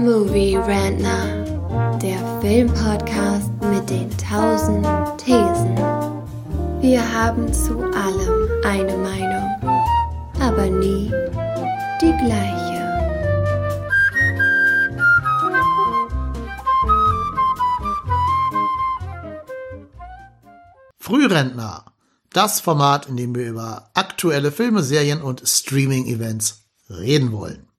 Movie Rantner, der Filmpodcast mit den tausend Thesen. Wir haben zu allem eine Meinung, aber nie die gleiche. Frührentner. Das Format, in dem wir über aktuelle Filme, Serien und Streaming-Events reden wollen.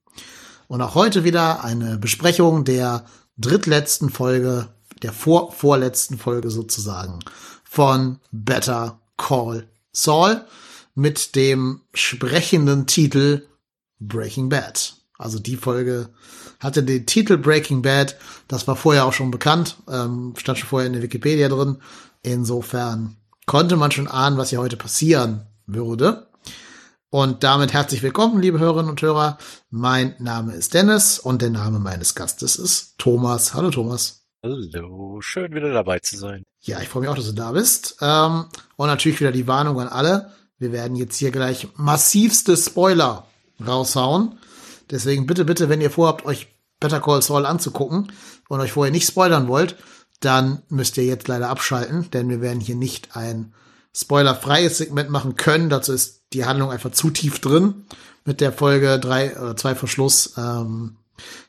Und auch heute wieder eine Besprechung der drittletzten Folge, der vor vorletzten Folge sozusagen von Better Call Saul mit dem sprechenden Titel Breaking Bad. Also die Folge hatte den Titel Breaking Bad. Das war vorher auch schon bekannt, ähm, stand schon vorher in der Wikipedia drin. Insofern konnte man schon ahnen, was hier heute passieren würde. Und damit herzlich willkommen, liebe Hörerinnen und Hörer. Mein Name ist Dennis und der Name meines Gastes ist Thomas. Hallo Thomas. Hallo, schön wieder dabei zu sein. Ja, ich freue mich auch, dass du da bist. Ähm, und natürlich wieder die Warnung an alle. Wir werden jetzt hier gleich massivste Spoiler raushauen. Deswegen bitte, bitte, wenn ihr vorhabt, euch Better Call Saul anzugucken und euch vorher nicht spoilern wollt, dann müsst ihr jetzt leider abschalten, denn wir werden hier nicht ein spoilerfreies Segment machen können. Dazu ist die Handlung einfach zu tief drin mit der Folge drei oder zwei Verschluss. Ähm,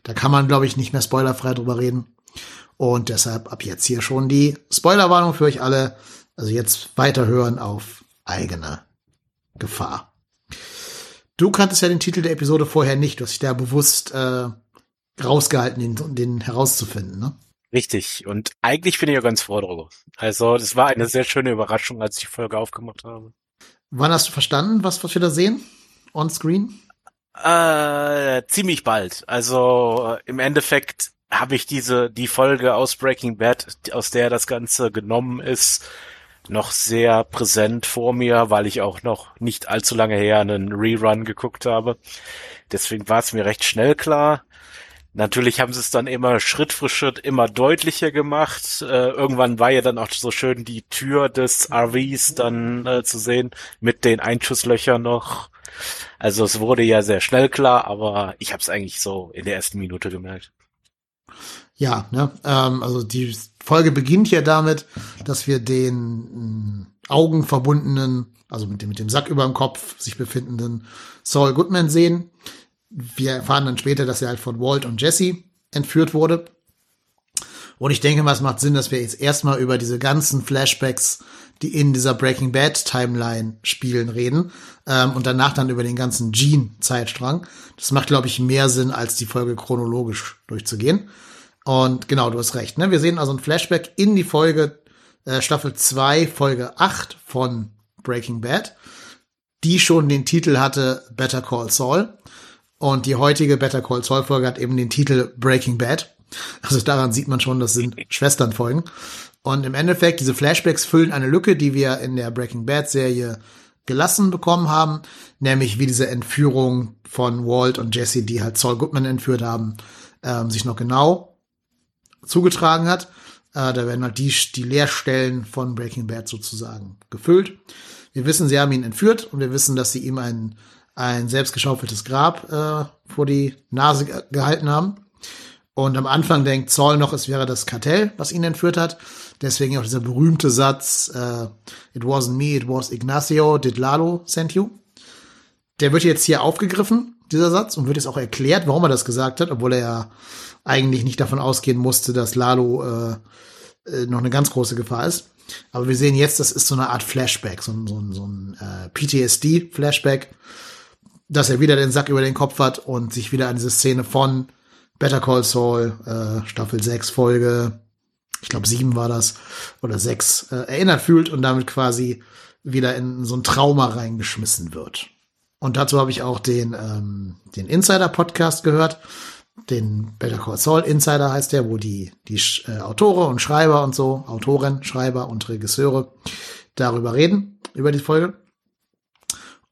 da kann man, glaube ich, nicht mehr spoilerfrei drüber reden. Und deshalb ab jetzt hier schon die Spoilerwarnung für euch alle. Also jetzt weiterhören auf eigene Gefahr. Du kanntest ja den Titel der Episode vorher nicht. Du hast dich da bewusst äh, rausgehalten, den, den herauszufinden, ne? Richtig. Und eigentlich bin ich ja ganz froh darüber. Also, das war eine sehr schöne Überraschung, als ich die Folge aufgemacht habe. Wann hast du verstanden, was, was wir da sehen? On screen? Äh, ziemlich bald. Also, im Endeffekt habe ich diese, die Folge aus Breaking Bad, aus der das Ganze genommen ist, noch sehr präsent vor mir, weil ich auch noch nicht allzu lange her einen Rerun geguckt habe. Deswegen war es mir recht schnell klar. Natürlich haben sie es dann immer Schritt für Schritt immer deutlicher gemacht. Äh, irgendwann war ja dann auch so schön die Tür des RVs dann äh, zu sehen mit den Einschusslöchern noch. Also es wurde ja sehr schnell klar, aber ich habe es eigentlich so in der ersten Minute gemerkt. Ja, ne, ähm, also die Folge beginnt ja damit, dass wir den äh, augenverbundenen, also mit dem, mit dem Sack über dem Kopf sich befindenden Saul Goodman sehen wir erfahren dann später, dass er halt von Walt und Jesse entführt wurde. Und ich denke mal, es macht Sinn, dass wir jetzt erstmal über diese ganzen Flashbacks, die in dieser Breaking Bad Timeline spielen, reden. Ähm, und danach dann über den ganzen Gene-Zeitstrang. Das macht, glaube ich, mehr Sinn, als die Folge chronologisch durchzugehen. Und genau, du hast recht. Ne? Wir sehen also ein Flashback in die Folge äh, Staffel 2, Folge 8 von Breaking Bad, die schon den Titel hatte Better Call Saul. Und die heutige Better Call Saul Folge hat eben den Titel Breaking Bad. Also daran sieht man schon, das sind Schwesternfolgen. Und im Endeffekt, diese Flashbacks füllen eine Lücke, die wir in der Breaking Bad Serie gelassen bekommen haben, nämlich wie diese Entführung von Walt und Jesse, die halt Saul Goodman entführt haben, ähm, sich noch genau zugetragen hat. Äh, da werden halt die, die Leerstellen von Breaking Bad sozusagen gefüllt. Wir wissen, sie haben ihn entführt und wir wissen, dass sie ihm einen ein selbstgeschaufeltes Grab äh, vor die Nase gehalten haben. Und am Anfang denkt Saul noch, es wäre das Kartell, was ihn entführt hat. Deswegen auch dieser berühmte Satz, äh, it wasn't me, it was Ignacio, did Lalo send you. Der wird jetzt hier aufgegriffen, dieser Satz, und wird jetzt auch erklärt, warum er das gesagt hat, obwohl er ja eigentlich nicht davon ausgehen musste, dass Lalo äh, äh noch eine ganz große Gefahr ist. Aber wir sehen jetzt, das ist so eine Art Flashback, so, so, so ein äh, PTSD-Flashback dass er wieder den Sack über den Kopf hat und sich wieder an diese Szene von Better Call Saul, äh, Staffel 6, Folge, ich glaube 7 war das, oder 6, äh, erinnert fühlt und damit quasi wieder in so ein Trauma reingeschmissen wird. Und dazu habe ich auch den, ähm, den Insider-Podcast gehört. Den Better Call Saul Insider heißt der, wo die, die äh, Autore und Schreiber und so, Autoren, Schreiber und Regisseure darüber reden, über die Folge.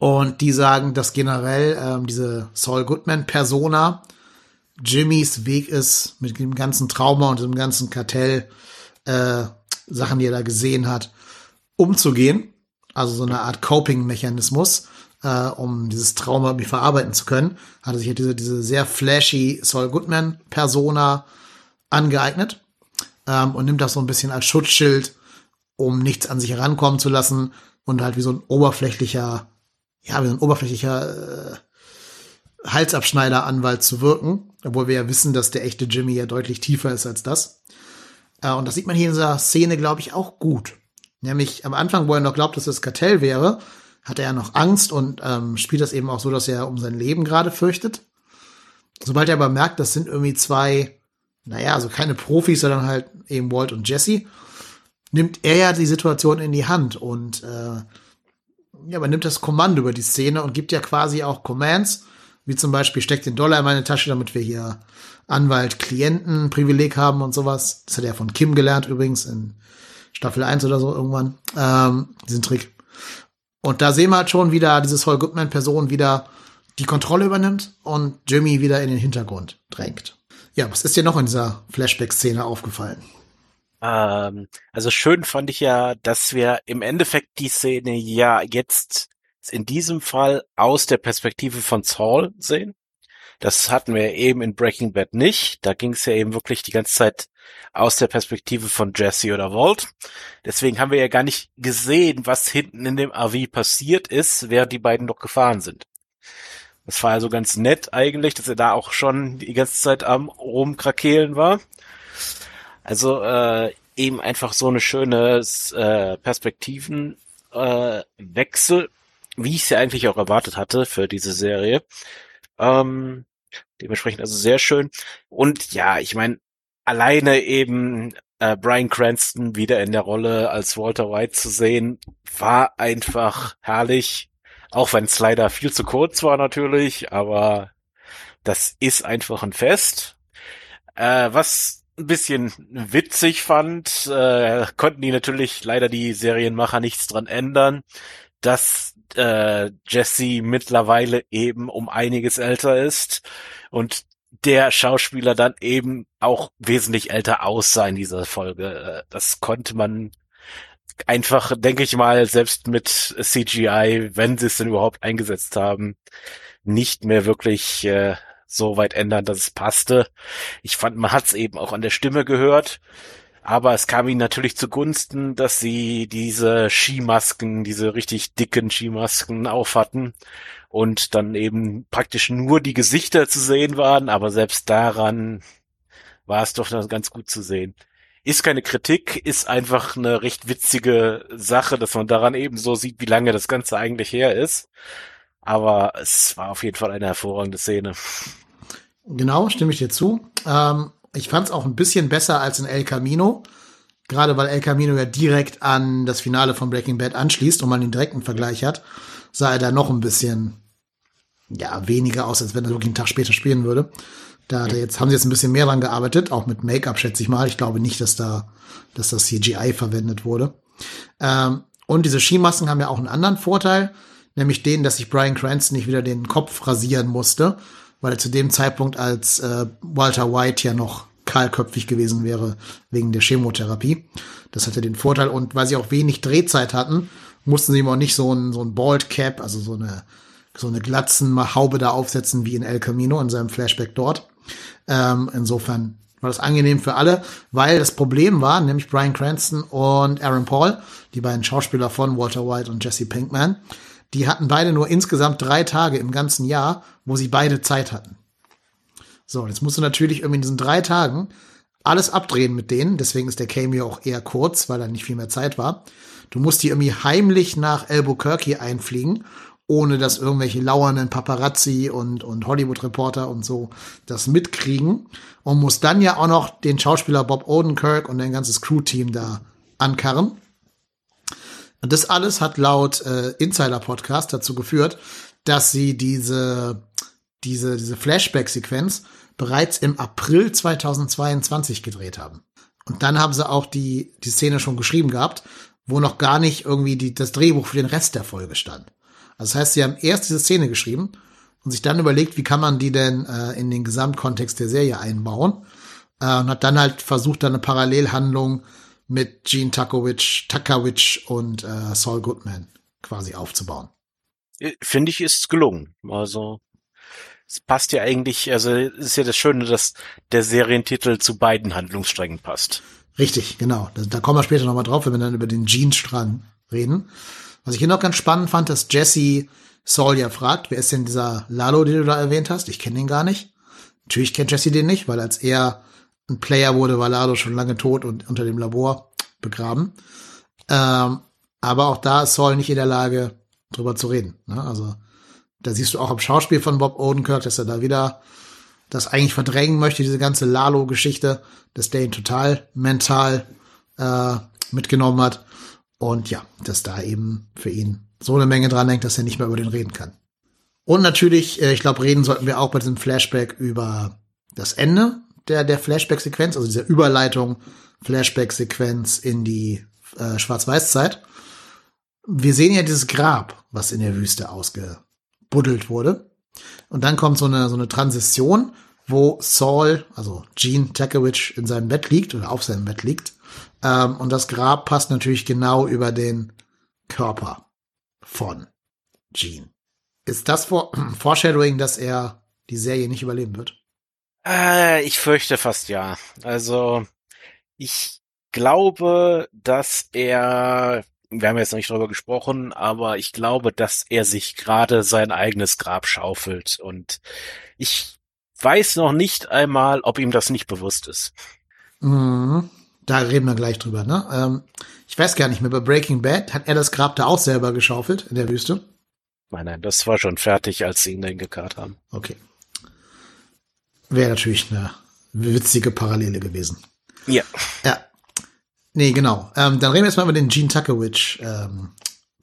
Und die sagen, dass generell ähm, diese Saul Goodman-Persona Jimmys Weg ist, mit dem ganzen Trauma und dem ganzen Kartell, äh, Sachen, die er da gesehen hat, umzugehen. Also so eine Art Coping-Mechanismus. äh, um dieses Trauma irgendwie verarbeiten zu können, hat er sich diese, diese sehr flashy Saul Goodman-Persona angeeignet ähm, und nimmt das so ein bisschen als Schutzschild, um nichts an sich herankommen zu lassen und halt wie so ein oberflächlicher, ja, wie so ein oberflächlicher äh, Halsabschneider-Anwalt zu wirken, obwohl wir ja wissen, dass der echte Jimmy ja deutlich tiefer ist als das. Äh, und das sieht man hier in dieser Szene, glaube ich, auch gut. Nämlich am Anfang, wo er noch glaubt, dass das Kartell wäre, hat er ja noch Angst und ähm, spielt das eben auch so, dass er um sein Leben gerade fürchtet. Sobald er aber merkt, das sind irgendwie zwei, naja, also keine Profis, sondern halt eben Walt und Jesse, nimmt er ja die Situation in die Hand und äh, ja, man nimmt das Kommando über die Szene und gibt ja quasi auch Commands, wie zum Beispiel steckt den Dollar in meine Tasche, damit wir hier Anwalt-Klienten-Privileg haben und sowas. Das hat er von Kim gelernt übrigens in Staffel 1 oder so irgendwann, ähm, diesen Trick. Und da sehen wir halt schon wieder dieses Hall Goodman-Person wieder die Kontrolle übernimmt und Jimmy wieder in den Hintergrund drängt. Ja, was ist dir noch in dieser Flashback-Szene aufgefallen? Ähm, also schön fand ich ja, dass wir im Endeffekt die Szene ja jetzt in diesem Fall aus der Perspektive von Saul sehen. Das hatten wir eben in Breaking Bad nicht. Da ging es ja eben wirklich die ganze Zeit aus der Perspektive von Jesse oder Walt. Deswegen haben wir ja gar nicht gesehen, was hinten in dem AV passiert ist, während die beiden noch gefahren sind. Das war also ganz nett eigentlich, dass er da auch schon die ganze Zeit am rumkrakehlen war. Also äh, eben einfach so eine schöne äh, Perspektivenwechsel, äh, wie ich es ja eigentlich auch erwartet hatte für diese Serie. Ähm, Dementsprechend also sehr schön. Und ja, ich meine, alleine eben äh, Brian Cranston wieder in der Rolle als Walter White zu sehen, war einfach herrlich. Auch wenn es leider viel zu kurz war natürlich, aber das ist einfach ein Fest. Äh, was ein bisschen witzig fand, äh, konnten die natürlich leider die Serienmacher nichts dran ändern, dass äh, Jesse mittlerweile eben um einiges älter ist und der Schauspieler dann eben auch wesentlich älter aussah in dieser Folge. Äh, das konnte man einfach, denke ich mal, selbst mit CGI, wenn sie es denn überhaupt eingesetzt haben, nicht mehr wirklich äh, so weit ändern, dass es passte. Ich fand, man hat es eben auch an der Stimme gehört. Aber es kam ihnen natürlich zugunsten, dass sie diese Skimasken, diese richtig dicken Skimasken aufhatten und dann eben praktisch nur die Gesichter zu sehen waren, aber selbst daran war es doch ganz gut zu sehen. Ist keine Kritik, ist einfach eine recht witzige Sache, dass man daran eben so sieht, wie lange das Ganze eigentlich her ist. Aber es war auf jeden Fall eine hervorragende Szene. Genau, stimme ich dir zu. Ähm, ich fand es auch ein bisschen besser als in El Camino. Gerade weil El Camino ja direkt an das Finale von Breaking Bad anschließt und man den direkten Vergleich hat, sah er da noch ein bisschen, ja, weniger aus, als wenn er wirklich einen Tag später spielen würde. Da hat er jetzt, haben sie jetzt ein bisschen mehr dran gearbeitet, auch mit Make-up, schätze ich mal. Ich glaube nicht, dass da, dass das CGI verwendet wurde. Ähm, und diese Skimasken haben ja auch einen anderen Vorteil, nämlich den, dass sich Brian Cranston nicht wieder den Kopf rasieren musste, weil er zu dem Zeitpunkt als äh, Walter White ja noch kahlköpfig gewesen wäre wegen der Chemotherapie. Das hatte den Vorteil und weil sie auch wenig Drehzeit hatten, mussten sie ihm auch nicht so ein, so ein Bald Cap, also so eine, so eine Glatzenhaube da aufsetzen wie in El Camino in seinem Flashback dort. Ähm, insofern war das angenehm für alle, weil das Problem war, nämlich Brian Cranston und Aaron Paul, die beiden Schauspieler von Walter White und Jesse Pinkman, die hatten beide nur insgesamt drei Tage im ganzen Jahr, wo sie beide Zeit hatten. So, jetzt musst du natürlich irgendwie in diesen drei Tagen alles abdrehen mit denen. Deswegen ist der Cameo auch eher kurz, weil da nicht viel mehr Zeit war. Du musst die irgendwie heimlich nach Albuquerque einfliegen, ohne dass irgendwelche lauernden Paparazzi und, und Hollywood-Reporter und so das mitkriegen. Und musst dann ja auch noch den Schauspieler Bob Odenkirk und ein ganzes Crew-Team da ankarren. Und das alles hat laut äh, Insider-Podcast dazu geführt, dass sie diese, diese, diese Flashback-Sequenz bereits im April 2022 gedreht haben. Und dann haben sie auch die, die Szene schon geschrieben gehabt, wo noch gar nicht irgendwie die, das Drehbuch für den Rest der Folge stand. Also das heißt, sie haben erst diese Szene geschrieben und sich dann überlegt, wie kann man die denn äh, in den Gesamtkontext der Serie einbauen. Äh, und hat dann halt versucht, da eine Parallelhandlung mit Gene Takowicz, Takowicz und äh, Saul Goodman quasi aufzubauen. Äh, finde ich, ist gelungen. Also es passt ja eigentlich, also ist ja das Schöne, dass der Serientitel zu beiden Handlungssträngen passt. Richtig, genau. Da, da kommen wir später nochmal drauf, wenn wir dann über den Jeans-Strang reden. Was ich hier noch ganz spannend fand, dass Jesse Saul ja fragt, wer ist denn dieser Lalo, den du da erwähnt hast? Ich kenne ihn gar nicht. Natürlich kennt Jesse den nicht, weil als er ein Player wurde, war Lalo schon lange tot und unter dem Labor begraben. Ähm, aber auch da ist Saul nicht in der Lage, drüber zu reden. Ne? Also da siehst du auch am Schauspiel von Bob Odenkirk, dass er da wieder das eigentlich verdrängen möchte, diese ganze Lalo-Geschichte, dass der ihn total mental äh, mitgenommen hat. Und ja, dass da eben für ihn so eine Menge dran hängt, dass er nicht mehr über den reden kann. Und natürlich, äh, ich glaube, reden sollten wir auch bei diesem Flashback über das Ende der, der Flashback-Sequenz, also dieser Überleitung Flashback-Sequenz in die äh, Schwarz-Weiß-Zeit. Wir sehen ja dieses Grab, was in der Wüste ausgebuddelt wurde. Und dann kommt so eine, so eine Transition, wo Saul, also Gene Takewich, in seinem Bett liegt oder auf seinem Bett liegt. Ähm, und das Grab passt natürlich genau über den Körper von Gene. Ist das vor Foreshadowing, dass er die Serie nicht überleben wird? Äh, ich fürchte fast ja. Also, ich glaube, dass er wir haben jetzt noch nicht drüber gesprochen, aber ich glaube, dass er sich gerade sein eigenes Grab schaufelt und ich weiß noch nicht einmal, ob ihm das nicht bewusst ist. Mhm. Da reden wir gleich drüber, ne? Ähm, ich weiß gar nicht mehr, bei Breaking Bad hat er das Grab da auch selber geschaufelt in der Wüste? Nein, nein, das war schon fertig, als sie ihn dahin gekarrt haben. Okay. Wäre natürlich eine witzige Parallele gewesen. Ja. Ja. Nee, genau. Ähm, dann reden wir jetzt mal über den Gene Tuckowitch ähm,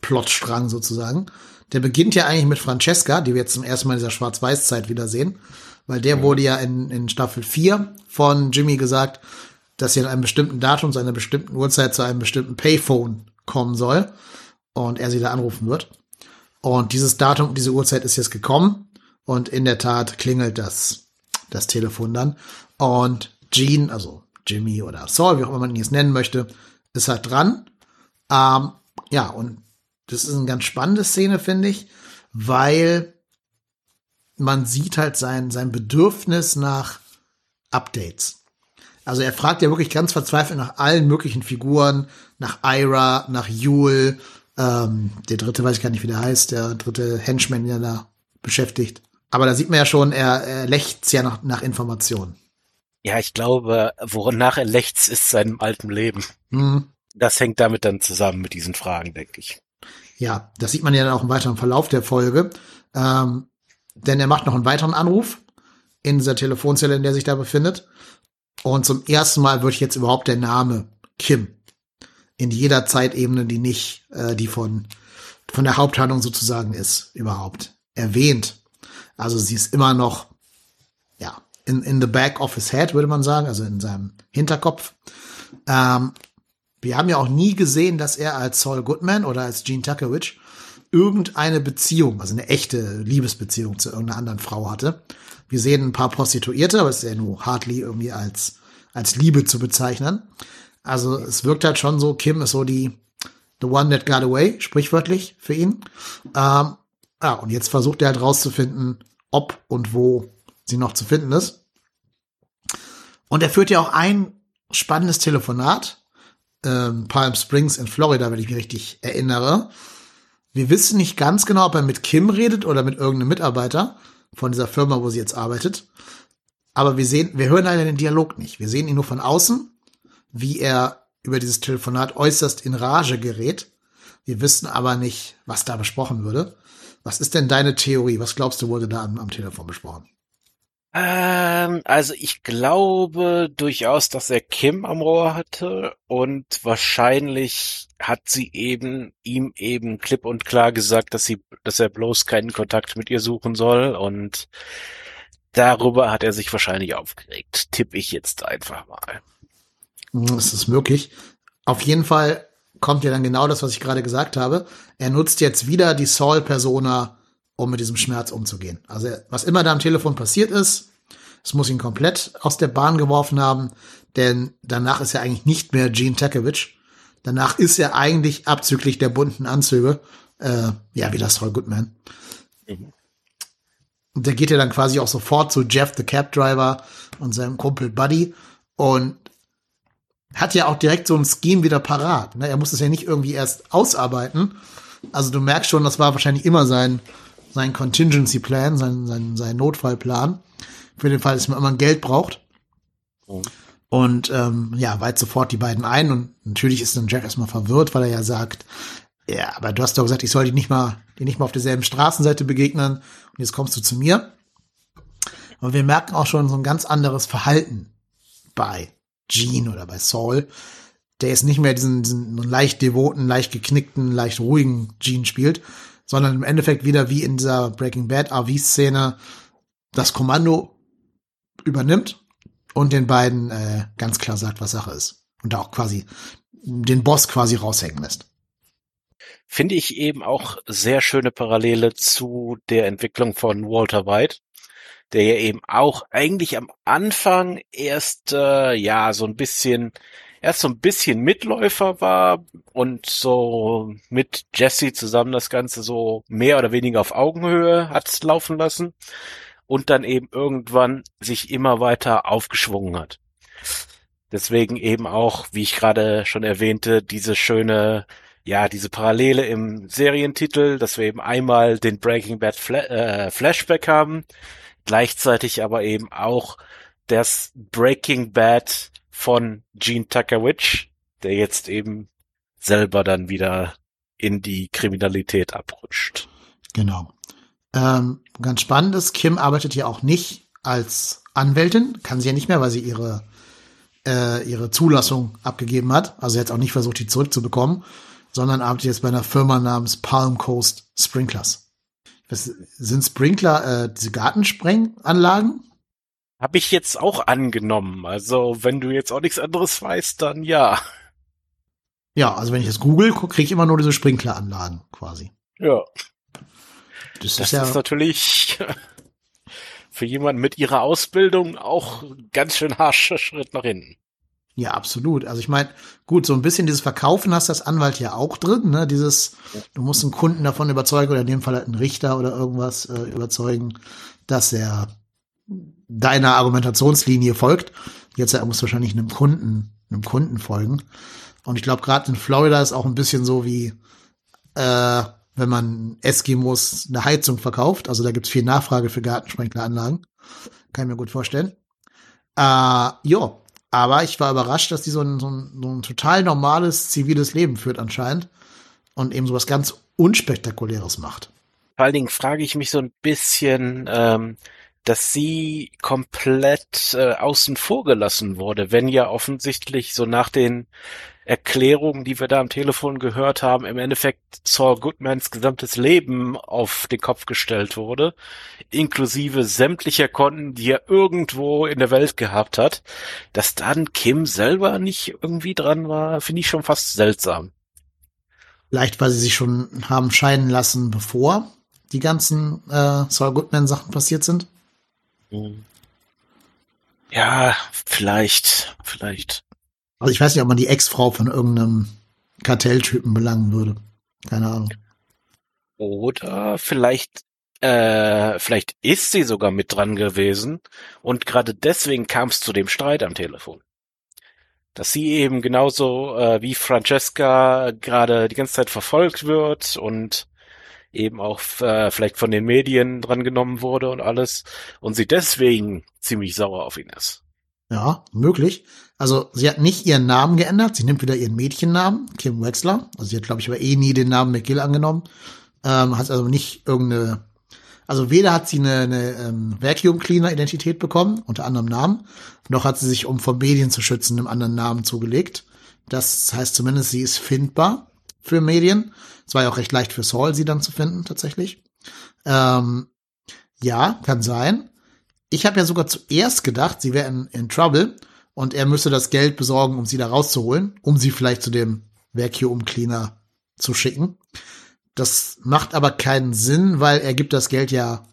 Plotstrang sozusagen. Der beginnt ja eigentlich mit Francesca, die wir jetzt zum ersten Mal in dieser Schwarz-Weiß-Zeit wiedersehen. Weil der wurde ja in, in Staffel 4 von Jimmy gesagt, dass sie an einem bestimmten Datum zu einer bestimmten Uhrzeit zu einem bestimmten Payphone kommen soll. Und er sie da anrufen wird. Und dieses Datum, diese Uhrzeit ist jetzt gekommen. Und in der Tat klingelt das, das Telefon dann. Und Gene, also Jimmy oder Saul, wie auch immer man ihn jetzt nennen möchte, ist halt dran. Ähm, ja, und das ist eine ganz spannende Szene, finde ich, weil man sieht halt sein, sein Bedürfnis nach Updates. Also er fragt ja wirklich ganz verzweifelt nach allen möglichen Figuren, nach Ira, nach Yule, ähm, der dritte weiß ich gar nicht, wie der heißt, der dritte Henchman, der da beschäftigt. Aber da sieht man ja schon, er, er lächzt ja nach, nach Informationen. Ja, ich glaube, wonach er lechzt, ist seinem alten Leben. Hm. Das hängt damit dann zusammen mit diesen Fragen, denke ich. Ja, das sieht man ja dann auch im weiteren Verlauf der Folge. Ähm, denn er macht noch einen weiteren Anruf in dieser Telefonzelle, in der sich da befindet. Und zum ersten Mal wird jetzt überhaupt der Name Kim in jeder Zeitebene, die nicht äh, die von von der Haupthandlung sozusagen ist, überhaupt erwähnt. Also sie ist immer noch ja in, in the back of his head, würde man sagen, also in seinem Hinterkopf. Ähm, wir haben ja auch nie gesehen, dass er als Saul Goodman oder als Gene Tuckowitch irgendeine Beziehung, also eine echte Liebesbeziehung zu irgendeiner anderen Frau hatte. Wir sehen ein paar Prostituierte, aber es ist ja nur hardly irgendwie als, als Liebe zu bezeichnen. Also es wirkt halt schon so, Kim ist so die the one that got away, sprichwörtlich für ihn. Ähm, ja, und jetzt versucht er halt rauszufinden, ob und wo sie noch zu finden ist. Und er führt ja auch ein spannendes Telefonat. Ähm, Palm Springs in Florida, wenn ich mich richtig erinnere. Wir wissen nicht ganz genau, ob er mit Kim redet oder mit irgendeinem Mitarbeiter von dieser Firma, wo sie jetzt arbeitet. Aber wir sehen, wir hören leider den Dialog nicht. Wir sehen ihn nur von außen, wie er über dieses Telefonat äußerst in Rage gerät. Wir wissen aber nicht, was da besprochen würde. Was ist denn deine Theorie? Was glaubst du, wurde da am, am Telefon besprochen? Ähm, also ich glaube durchaus, dass er Kim am Rohr hatte und wahrscheinlich hat sie eben ihm eben klipp und klar gesagt, dass sie, dass er bloß keinen Kontakt mit ihr suchen soll und darüber hat er sich wahrscheinlich aufgeregt. Tipp ich jetzt einfach mal. Das ist möglich. Auf jeden Fall kommt ja dann genau das, was ich gerade gesagt habe. Er nutzt jetzt wieder die Saul-Persona um mit diesem Schmerz umzugehen. Also was immer da am Telefon passiert ist, es muss ihn komplett aus der Bahn geworfen haben, denn danach ist er eigentlich nicht mehr Gene Takevich. Danach ist er eigentlich abzüglich der bunten Anzüge Äh, ja, wie das Saul Goodman. Und der geht ja dann quasi auch sofort zu Jeff, the Cab Driver und seinem Kumpel Buddy und hat ja auch direkt so ein Scheme wieder parat. Ne? Er muss es ja nicht irgendwie erst ausarbeiten. Also du merkst schon, das war wahrscheinlich immer sein, sein Contingency Plan, sein, sein, sein Notfallplan. Für den Fall, dass man immer Geld braucht. Mhm. Und ähm, ja, weit sofort die beiden ein. Und natürlich ist dann Jeff erstmal verwirrt, weil er ja sagt, ja, aber du hast doch gesagt, ich soll die nicht mal, die nicht mal auf derselben Straßenseite begegnen. Und jetzt kommst du zu mir. Und wir merken auch schon so ein ganz anderes Verhalten bei Gene oder bei Saul, der jetzt nicht mehr diesen, diesen leicht devoten, leicht geknickten, leicht ruhigen Gene spielt, sondern im Endeffekt wieder wie in dieser Breaking Bad RV-Szene das Kommando übernimmt und den beiden äh, ganz klar sagt, was Sache ist. Und auch quasi den Boss quasi raushängen lässt. Finde ich eben auch sehr schöne Parallele zu der Entwicklung von Walter White, der ja eben auch eigentlich am Anfang erst äh, ja so ein bisschen erst so ein bisschen Mitläufer war und so mit Jesse zusammen das Ganze so mehr oder weniger auf Augenhöhe hat laufen lassen und dann eben irgendwann sich immer weiter aufgeschwungen hat. Deswegen eben auch, wie ich gerade schon erwähnte, diese schöne, ja, diese Parallele im Serientitel, dass wir eben einmal den Breaking Bad Fla äh, Flashback haben, gleichzeitig aber eben auch das Breaking Bad von Gene Tucker-Witch, der jetzt eben selber dann wieder in die Kriminalität abrutscht. Genau. Ähm, ganz spannend ist, Kim arbeitet ja auch nicht als Anwältin, kann sie ja nicht mehr, weil sie ihre äh, ihre Zulassung abgegeben hat. Also jetzt auch nicht versucht, die zurückzubekommen, sondern arbeitet jetzt bei einer Firma namens Palm Coast Sprinklers. Was, sind Sprinkler äh, diese Gartensprenganlagen? Habe ich jetzt auch angenommen. Also wenn du jetzt auch nichts anderes weißt, dann ja. Ja, also wenn ich das google, kriege ich immer nur diese Sprinkleranlagen quasi. Ja. Das, das ist, ja ist natürlich für jemanden mit ihrer Ausbildung auch ganz schön harscher Schritt nach hinten. Ja, absolut. Also ich meine, gut, so ein bisschen dieses Verkaufen hast das Anwalt ja auch drin, ne? Dieses, du musst einen Kunden davon überzeugen oder in dem Fall halt einen Richter oder irgendwas äh, überzeugen, dass er deiner Argumentationslinie folgt. Jetzt er muss wahrscheinlich einem Kunden, einem Kunden folgen. Und ich glaube, gerade in Florida ist auch ein bisschen so wie, äh, wenn man Eskimos eine Heizung verkauft. Also da gibt's viel Nachfrage für Gartensprenkleranlagen. Kann ich mir gut vorstellen. Äh, ja, aber ich war überrascht, dass die so ein, so, ein, so ein total normales ziviles Leben führt anscheinend und eben so was ganz Unspektakuläres macht. Vor allen Dingen frage ich mich so ein bisschen, ähm, dass sie komplett äh, außen vor gelassen wurde, wenn ja offensichtlich so nach den Erklärungen, die wir da am Telefon gehört haben, im Endeffekt Saul Goodmans gesamtes Leben auf den Kopf gestellt wurde, inklusive sämtlicher Konten, die er irgendwo in der Welt gehabt hat, dass dann Kim selber nicht irgendwie dran war, finde ich schon fast seltsam. Vielleicht, weil sie sich schon haben scheiden lassen, bevor die ganzen äh, Saul Goodman Sachen passiert sind. Mhm. Ja, vielleicht, vielleicht. Also ich weiß nicht, ob man die Ex-Frau von irgendeinem Kartelltypen belangen würde. Keine Ahnung. Oder vielleicht, äh, vielleicht ist sie sogar mit dran gewesen und gerade deswegen kam es zu dem Streit am Telefon. Dass sie eben genauso äh, wie Francesca gerade die ganze Zeit verfolgt wird und eben auch äh, vielleicht von den Medien drangenommen wurde und alles und sie deswegen ziemlich sauer auf ihn ist. Ja, möglich. Also sie hat nicht ihren Namen geändert, sie nimmt wieder ihren Mädchennamen, Kim Wexler. Also sie hat, glaube ich, aber eh nie den Namen McGill angenommen. Ähm, hat also nicht irgendeine, also weder hat sie eine, eine ähm, Vacuum Cleaner Identität bekommen, unter anderem Namen, noch hat sie sich, um vor Medien zu schützen, einem anderen Namen zugelegt. Das heißt zumindest, sie ist findbar für Medien. Es war ja auch recht leicht für Saul, sie dann zu finden, tatsächlich. Ähm, ja, kann sein. Ich habe ja sogar zuerst gedacht, sie wäre in, in Trouble und er müsste das Geld besorgen, um sie da rauszuholen, um sie vielleicht zu dem Vacuum Cleaner zu schicken. Das macht aber keinen Sinn, weil er gibt das Geld ja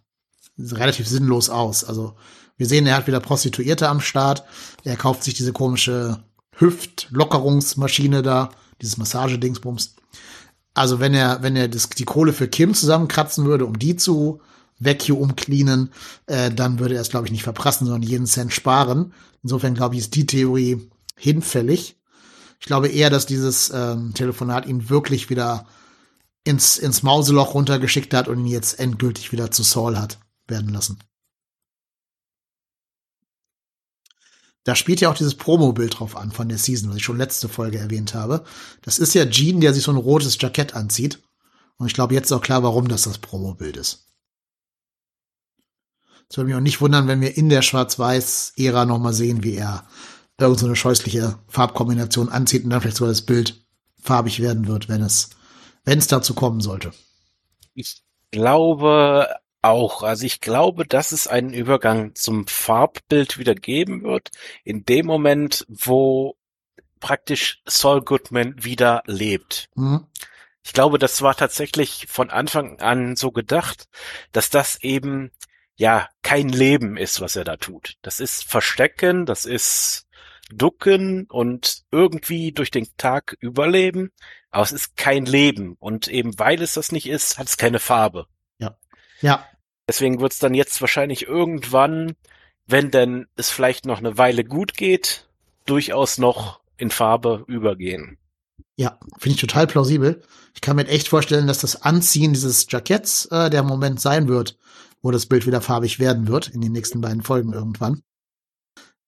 relativ sinnlos aus. Also wir sehen, er hat wieder Prostituierte am Start. Er kauft sich diese komische Hüftlockerungsmaschine da, dieses Massagedingsbums. Also wenn er, wenn er das, die Kohle für Kim zusammenkratzen würde, um die zu vacuum cleanen, äh, dann würde er es, glaube ich, nicht verprassen, sondern jeden Cent sparen. Insofern, glaube ich, ist die Theorie hinfällig. Ich glaube eher, dass dieses ähm, Telefonat ihn wirklich wieder ins, ins Mauseloch runtergeschickt hat und ihn jetzt endgültig wieder zu Saul hat werden lassen. Da spielt ja auch dieses Promo-Bild drauf an von der Season, was ich schon letzte Folge erwähnt habe. Das ist ja Gene, der sich so ein rotes Jackett anzieht. Und ich glaube, jetzt ist auch klar, warum das das Promo-Bild ist. Es würde mich auch nicht wundern, wenn wir in der Schwarz-Weiß-Ära noch mal sehen, wie er irgend so eine scheußliche Farbkombination anzieht und dann vielleicht sogar das Bild farbig werden wird, wenn es, wenn es dazu kommen sollte. Ich glaube auch. Also ich glaube, dass es einen Übergang zum Farbbild wieder geben wird, in dem Moment, wo praktisch Saul Goodman wieder lebt. Mhm. Ich glaube, das war tatsächlich von Anfang an so gedacht, dass das eben ja kein Leben ist, was er da tut. Das ist Verstecken, das ist Ducken und irgendwie durch den Tag überleben, aber es ist kein Leben und eben weil es das nicht ist, hat es keine Farbe. Ja. Ja. Deswegen wird es dann jetzt wahrscheinlich irgendwann, wenn denn es vielleicht noch eine Weile gut geht, durchaus noch in Farbe übergehen. Ja, finde ich total plausibel. Ich kann mir echt vorstellen, dass das Anziehen dieses Jacketts äh, der Moment sein wird, wo das Bild wieder farbig werden wird, in den nächsten beiden Folgen irgendwann.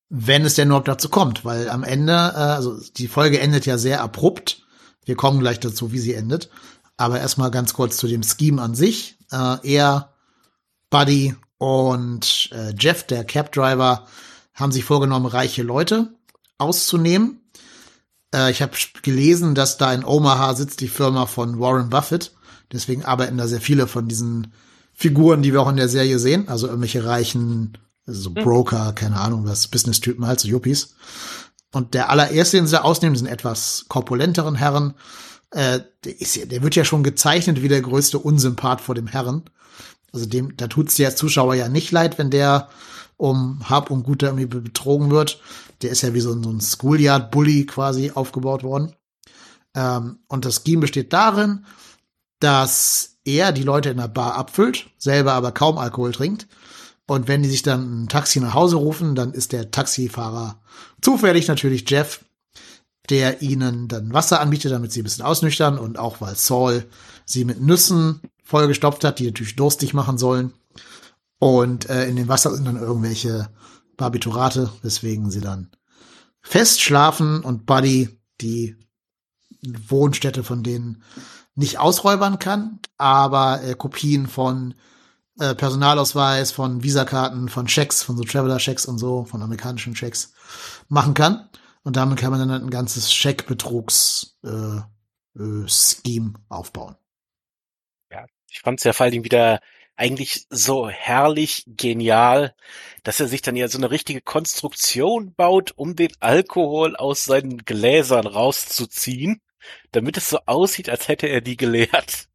Wenn es denn überhaupt dazu kommt, weil am Ende, äh, also die Folge endet ja sehr abrupt. Wir kommen gleich dazu, wie sie endet. Aber erstmal ganz kurz zu dem Scheme an sich. Äh, er Buddy und äh, Jeff, der Cab Driver, haben sich vorgenommen, reiche Leute auszunehmen. Ich habe gelesen, dass da in Omaha sitzt die Firma von Warren Buffett. Deswegen arbeiten da sehr viele von diesen Figuren, die wir auch in der Serie sehen. Also irgendwelche reichen, also so Broker, keine Ahnung was, Business-Typen halt, so Yuppies. Und der allererste, den sie da ausnehmen, sind etwas korpulenteren Herren. Äh, der, ist, der wird ja schon gezeichnet wie der größte Unsympath vor dem Herren. Also dem, da tut's der Zuschauer ja nicht leid, wenn der um Hab und Gut irgendwie betrogen wird. Der ist ja wie so ein, so ein Schoolyard-Bully quasi aufgebaut worden. Ähm, und das Scheme besteht darin, dass er die Leute in der Bar abfüllt, selber aber kaum Alkohol trinkt. Und wenn die sich dann ein Taxi nach Hause rufen, dann ist der Taxifahrer zufällig natürlich Jeff, der ihnen dann Wasser anbietet, damit sie ein bisschen ausnüchtern und auch weil Saul sie mit Nüssen vollgestopft hat, die natürlich durstig machen sollen. Und äh, in dem Wasser sind dann irgendwelche Barbiturate, weswegen sie dann fest schlafen und Buddy die Wohnstätte von denen nicht ausräubern kann, aber äh, Kopien von äh, Personalausweis, von Visakarten, von Checks, von so Traveler-Checks und so, von amerikanischen Checks machen kann. Und damit kann man dann ein ganzes Checkbetrugs-Scheme äh, äh, aufbauen. Ich fand es ja vor allen Dingen wieder eigentlich so herrlich genial, dass er sich dann ja so eine richtige Konstruktion baut, um den Alkohol aus seinen Gläsern rauszuziehen, damit es so aussieht, als hätte er die geleert.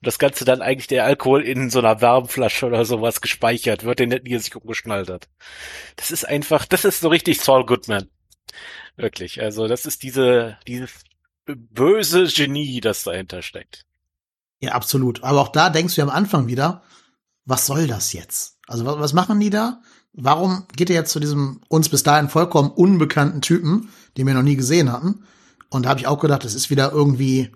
Und das Ganze dann eigentlich der Alkohol in so einer Wärmflasche oder sowas gespeichert wird, den er sich umgeschnallt hat. Das ist einfach, das ist so richtig Saul Goodman. Wirklich. Also das ist diese, dieses böse Genie, das dahinter steckt. Ja, absolut. Aber auch da denkst du am Anfang wieder, was soll das jetzt? Also was, was machen die da? Warum geht er jetzt zu diesem uns bis dahin vollkommen unbekannten Typen, den wir noch nie gesehen hatten? Und da habe ich auch gedacht, das ist wieder irgendwie,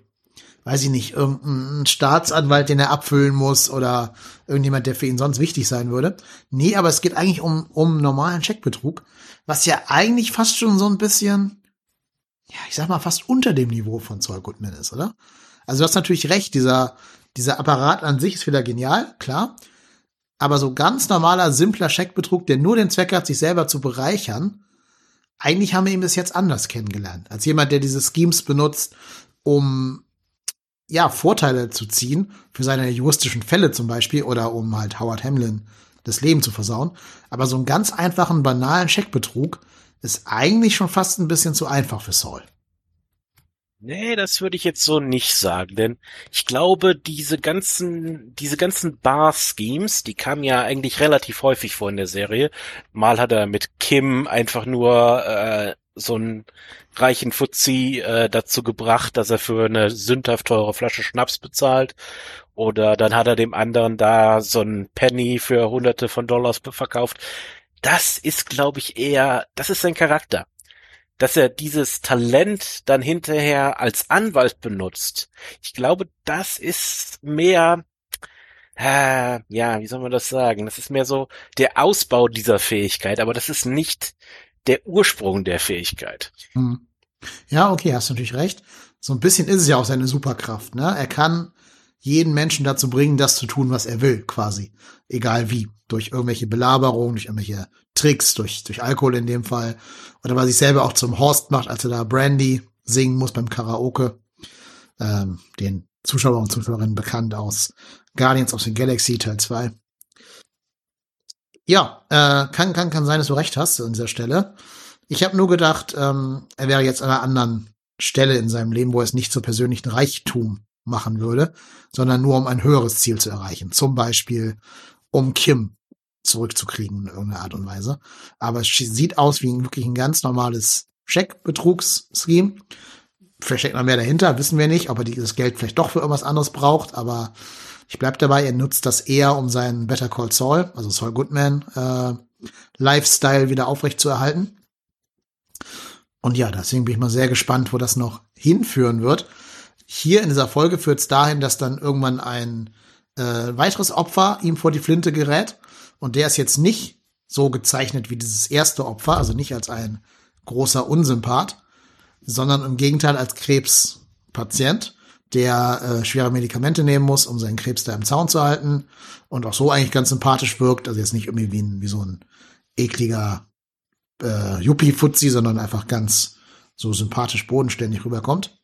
weiß ich nicht, irgendein Staatsanwalt, den er abfüllen muss oder irgendjemand, der für ihn sonst wichtig sein würde. Nee, aber es geht eigentlich um, um normalen Checkbetrug, was ja eigentlich fast schon so ein bisschen, ja, ich sag mal, fast unter dem Niveau von Zoll Goodman ist, oder? Also du hast natürlich recht, dieser, dieser Apparat an sich ist wieder genial, klar. Aber so ganz normaler, simpler Scheckbetrug, der nur den Zweck hat, sich selber zu bereichern, eigentlich haben wir ihn bis jetzt anders kennengelernt. Als jemand, der diese Schemes benutzt, um ja, Vorteile zu ziehen, für seine juristischen Fälle zum Beispiel, oder um halt Howard Hamlin das Leben zu versauen. Aber so einen ganz einfachen, banalen Scheckbetrug ist eigentlich schon fast ein bisschen zu einfach für Saul. Nee, das würde ich jetzt so nicht sagen, denn ich glaube, diese ganzen, diese ganzen Bar-Schemes, die kamen ja eigentlich relativ häufig vor in der Serie. Mal hat er mit Kim einfach nur äh, so einen reichen Fuzzi äh, dazu gebracht, dass er für eine sündhaft teure Flasche Schnaps bezahlt. Oder dann hat er dem anderen da so einen Penny für hunderte von Dollars verkauft. Das ist, glaube ich, eher, das ist sein Charakter. Dass er dieses Talent dann hinterher als Anwalt benutzt. Ich glaube, das ist mehr, äh, ja, wie soll man das sagen? Das ist mehr so der Ausbau dieser Fähigkeit, aber das ist nicht der Ursprung der Fähigkeit. Hm. Ja, okay, hast natürlich recht. So ein bisschen ist es ja auch seine Superkraft, ne? Er kann jeden Menschen dazu bringen, das zu tun, was er will, quasi. Egal wie. Durch irgendwelche Belaberungen, durch irgendwelche Tricks, durch, durch Alkohol in dem Fall. Oder er sich selber auch zum Horst macht, als er da Brandy singen muss beim Karaoke. Ähm, den Zuschauer und Zuschauerinnen bekannt aus Guardians of the Galaxy Teil 2. Ja, äh, kann, kann, kann sein, dass du recht hast an dieser Stelle. Ich habe nur gedacht, ähm, er wäre jetzt an einer anderen Stelle in seinem Leben, wo er es nicht zur persönlichen Reichtum machen würde, sondern nur um ein höheres Ziel zu erreichen. Zum Beispiel, um Kim zurückzukriegen in irgendeiner Art und Weise. Aber es sieht aus wie wirklich ein ganz normales Scheckbetrugsscheme. Vielleicht steckt noch mehr dahinter, wissen wir nicht, ob er dieses Geld vielleicht doch für irgendwas anderes braucht, aber ich bleib dabei, er nutzt das eher, um seinen Better Call Saul, also Saul Goodman, äh, Lifestyle wieder aufrecht zu erhalten. Und ja, deswegen bin ich mal sehr gespannt, wo das noch hinführen wird. Hier in dieser Folge führt es dahin, dass dann irgendwann ein äh, weiteres Opfer ihm vor die Flinte gerät. Und der ist jetzt nicht so gezeichnet wie dieses erste Opfer, also nicht als ein großer Unsympath, sondern im Gegenteil als Krebspatient der äh, schwere Medikamente nehmen muss, um seinen Krebs da im Zaun zu halten und auch so eigentlich ganz sympathisch wirkt. Also jetzt nicht irgendwie wie, ein, wie so ein ekliger äh, Yuppie-Fuzzi, sondern einfach ganz so sympathisch bodenständig rüberkommt.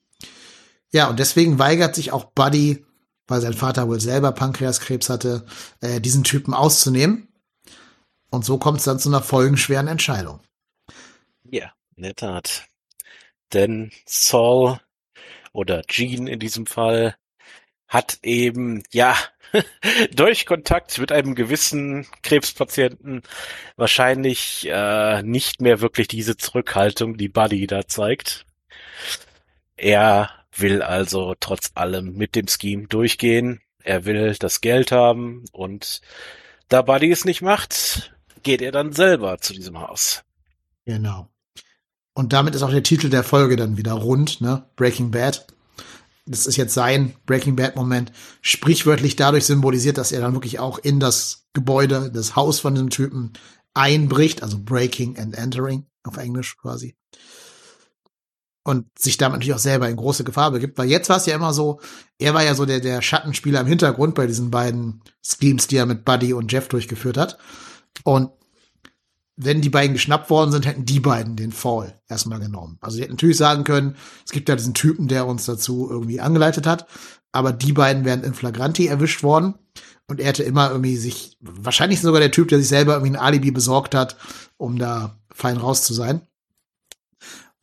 Ja, und deswegen weigert sich auch Buddy, weil sein Vater wohl selber Pankreaskrebs hatte, äh, diesen Typen auszunehmen. Und so kommt es dann zu einer folgenschweren Entscheidung. Ja, in der Tat. Denn Saul oder Jean in diesem Fall, hat eben, ja, durch Kontakt mit einem gewissen Krebspatienten wahrscheinlich äh, nicht mehr wirklich diese Zurückhaltung, die Buddy da zeigt. Er will also trotz allem mit dem Scheme durchgehen. Er will das Geld haben und da Buddy es nicht macht, geht er dann selber zu diesem Haus. Genau. Und damit ist auch der Titel der Folge dann wieder rund, ne? Breaking Bad. Das ist jetzt sein Breaking Bad Moment, sprichwörtlich dadurch symbolisiert, dass er dann wirklich auch in das Gebäude, das Haus von diesem Typen einbricht, also Breaking and Entering auf Englisch quasi. Und sich damit natürlich auch selber in große Gefahr begibt, weil jetzt war es ja immer so, er war ja so der, der Schattenspieler im Hintergrund bei diesen beiden Schemes, die er mit Buddy und Jeff durchgeführt hat. Und wenn die beiden geschnappt worden sind, hätten die beiden den Fall erstmal genommen. Also die hätten natürlich sagen können, es gibt ja diesen Typen, der uns dazu irgendwie angeleitet hat, aber die beiden wären in Flagranti erwischt worden und er hätte immer irgendwie sich, wahrscheinlich sogar der Typ, der sich selber irgendwie ein Alibi besorgt hat, um da fein raus zu sein.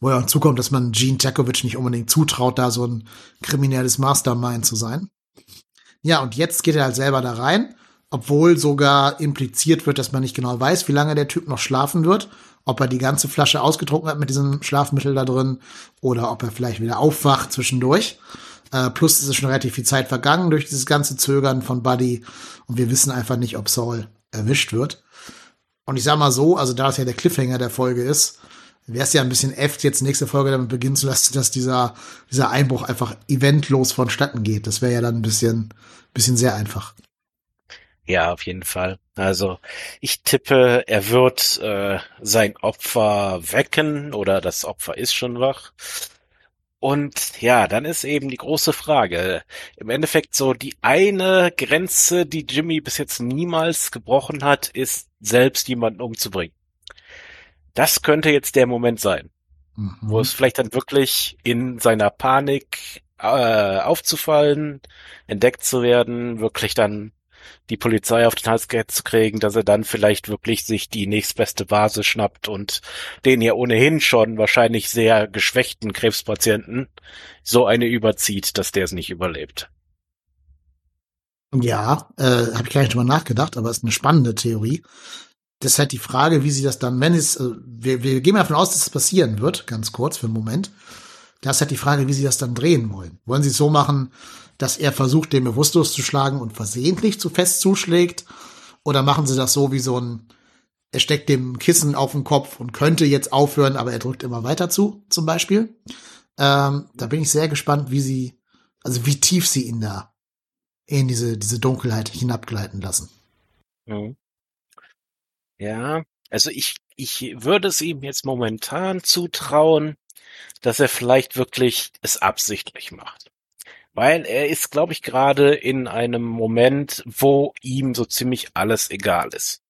Wo ja zukommt, dass man Gene Jakovic nicht unbedingt zutraut, da so ein kriminelles Mastermind zu sein. Ja, und jetzt geht er halt selber da rein obwohl sogar impliziert wird, dass man nicht genau weiß, wie lange der Typ noch schlafen wird, ob er die ganze Flasche ausgetrunken hat mit diesem Schlafmittel da drin oder ob er vielleicht wieder aufwacht zwischendurch. Äh, plus ist es schon relativ viel Zeit vergangen durch dieses ganze Zögern von Buddy und wir wissen einfach nicht, ob Saul erwischt wird. Und ich sag mal so, also da es ja der Cliffhanger der Folge ist, wäre es ja ein bisschen äft, jetzt nächste Folge damit beginnen zu lassen, dass dieser, dieser Einbruch einfach eventlos vonstatten geht. Das wäre ja dann ein bisschen, bisschen sehr einfach. Ja, auf jeden Fall. Also ich tippe, er wird äh, sein Opfer wecken oder das Opfer ist schon wach. Und ja, dann ist eben die große Frage. Im Endeffekt so die eine Grenze, die Jimmy bis jetzt niemals gebrochen hat, ist selbst jemanden umzubringen. Das könnte jetzt der Moment sein, mhm. wo es vielleicht dann wirklich in seiner Panik äh, aufzufallen, entdeckt zu werden, wirklich dann die Polizei auf den Hals zu kriegen, dass er dann vielleicht wirklich sich die nächstbeste Vase schnappt und den ja ohnehin schon wahrscheinlich sehr geschwächten Krebspatienten so eine überzieht, dass der es nicht überlebt. Ja, äh, habe ich gar nicht drüber nachgedacht, aber ist eine spannende Theorie. Das ist halt die Frage, wie sie das dann, wenn es, also wir, wir gehen davon aus, dass es passieren wird, ganz kurz für einen Moment. Das ist halt die Frage, wie sie das dann drehen wollen. Wollen sie es so machen, dass er versucht, den bewusstlos zu schlagen und versehentlich zu fest zuschlägt? Oder machen sie das so wie so ein, er steckt dem Kissen auf den Kopf und könnte jetzt aufhören, aber er drückt immer weiter zu, zum Beispiel. Ähm, da bin ich sehr gespannt, wie sie, also wie tief sie ihn da in diese, diese Dunkelheit hinabgleiten lassen. Mhm. Ja, also ich, ich würde es ihm jetzt momentan zutrauen, dass er vielleicht wirklich es absichtlich macht. Weil er ist, glaube ich, gerade in einem Moment, wo ihm so ziemlich alles egal ist.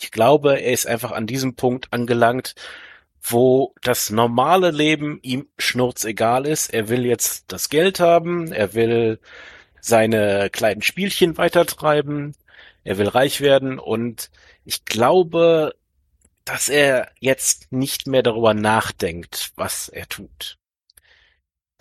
Ich glaube, er ist einfach an diesem Punkt angelangt, wo das normale Leben ihm schnurzegal ist. Er will jetzt das Geld haben, er will seine kleinen Spielchen weitertreiben, er will reich werden und ich glaube, dass er jetzt nicht mehr darüber nachdenkt, was er tut.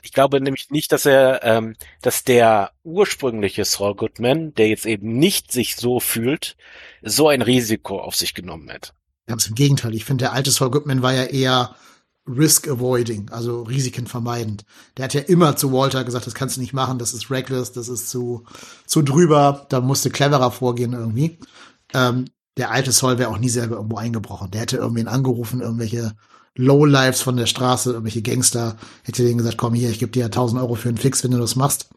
Ich glaube nämlich nicht, dass er, ähm, dass der ursprüngliche Saul Goodman, der jetzt eben nicht sich so fühlt, so ein Risiko auf sich genommen hätte. Ganz im Gegenteil. Ich finde, der alte Saul Goodman war ja eher risk avoiding, also Risiken vermeidend. Der hat ja immer zu Walter gesagt, das kannst du nicht machen, das ist reckless, das ist zu, zu drüber, da musst du cleverer vorgehen irgendwie. Ähm, der alte Saul wäre auch nie selber irgendwo eingebrochen. Der hätte irgendwen angerufen, irgendwelche Lowlives von der Straße, irgendwelche Gangster, hätte denen gesagt, komm hier, ich gebe dir 1000 Euro für einen Fix, wenn du das machst.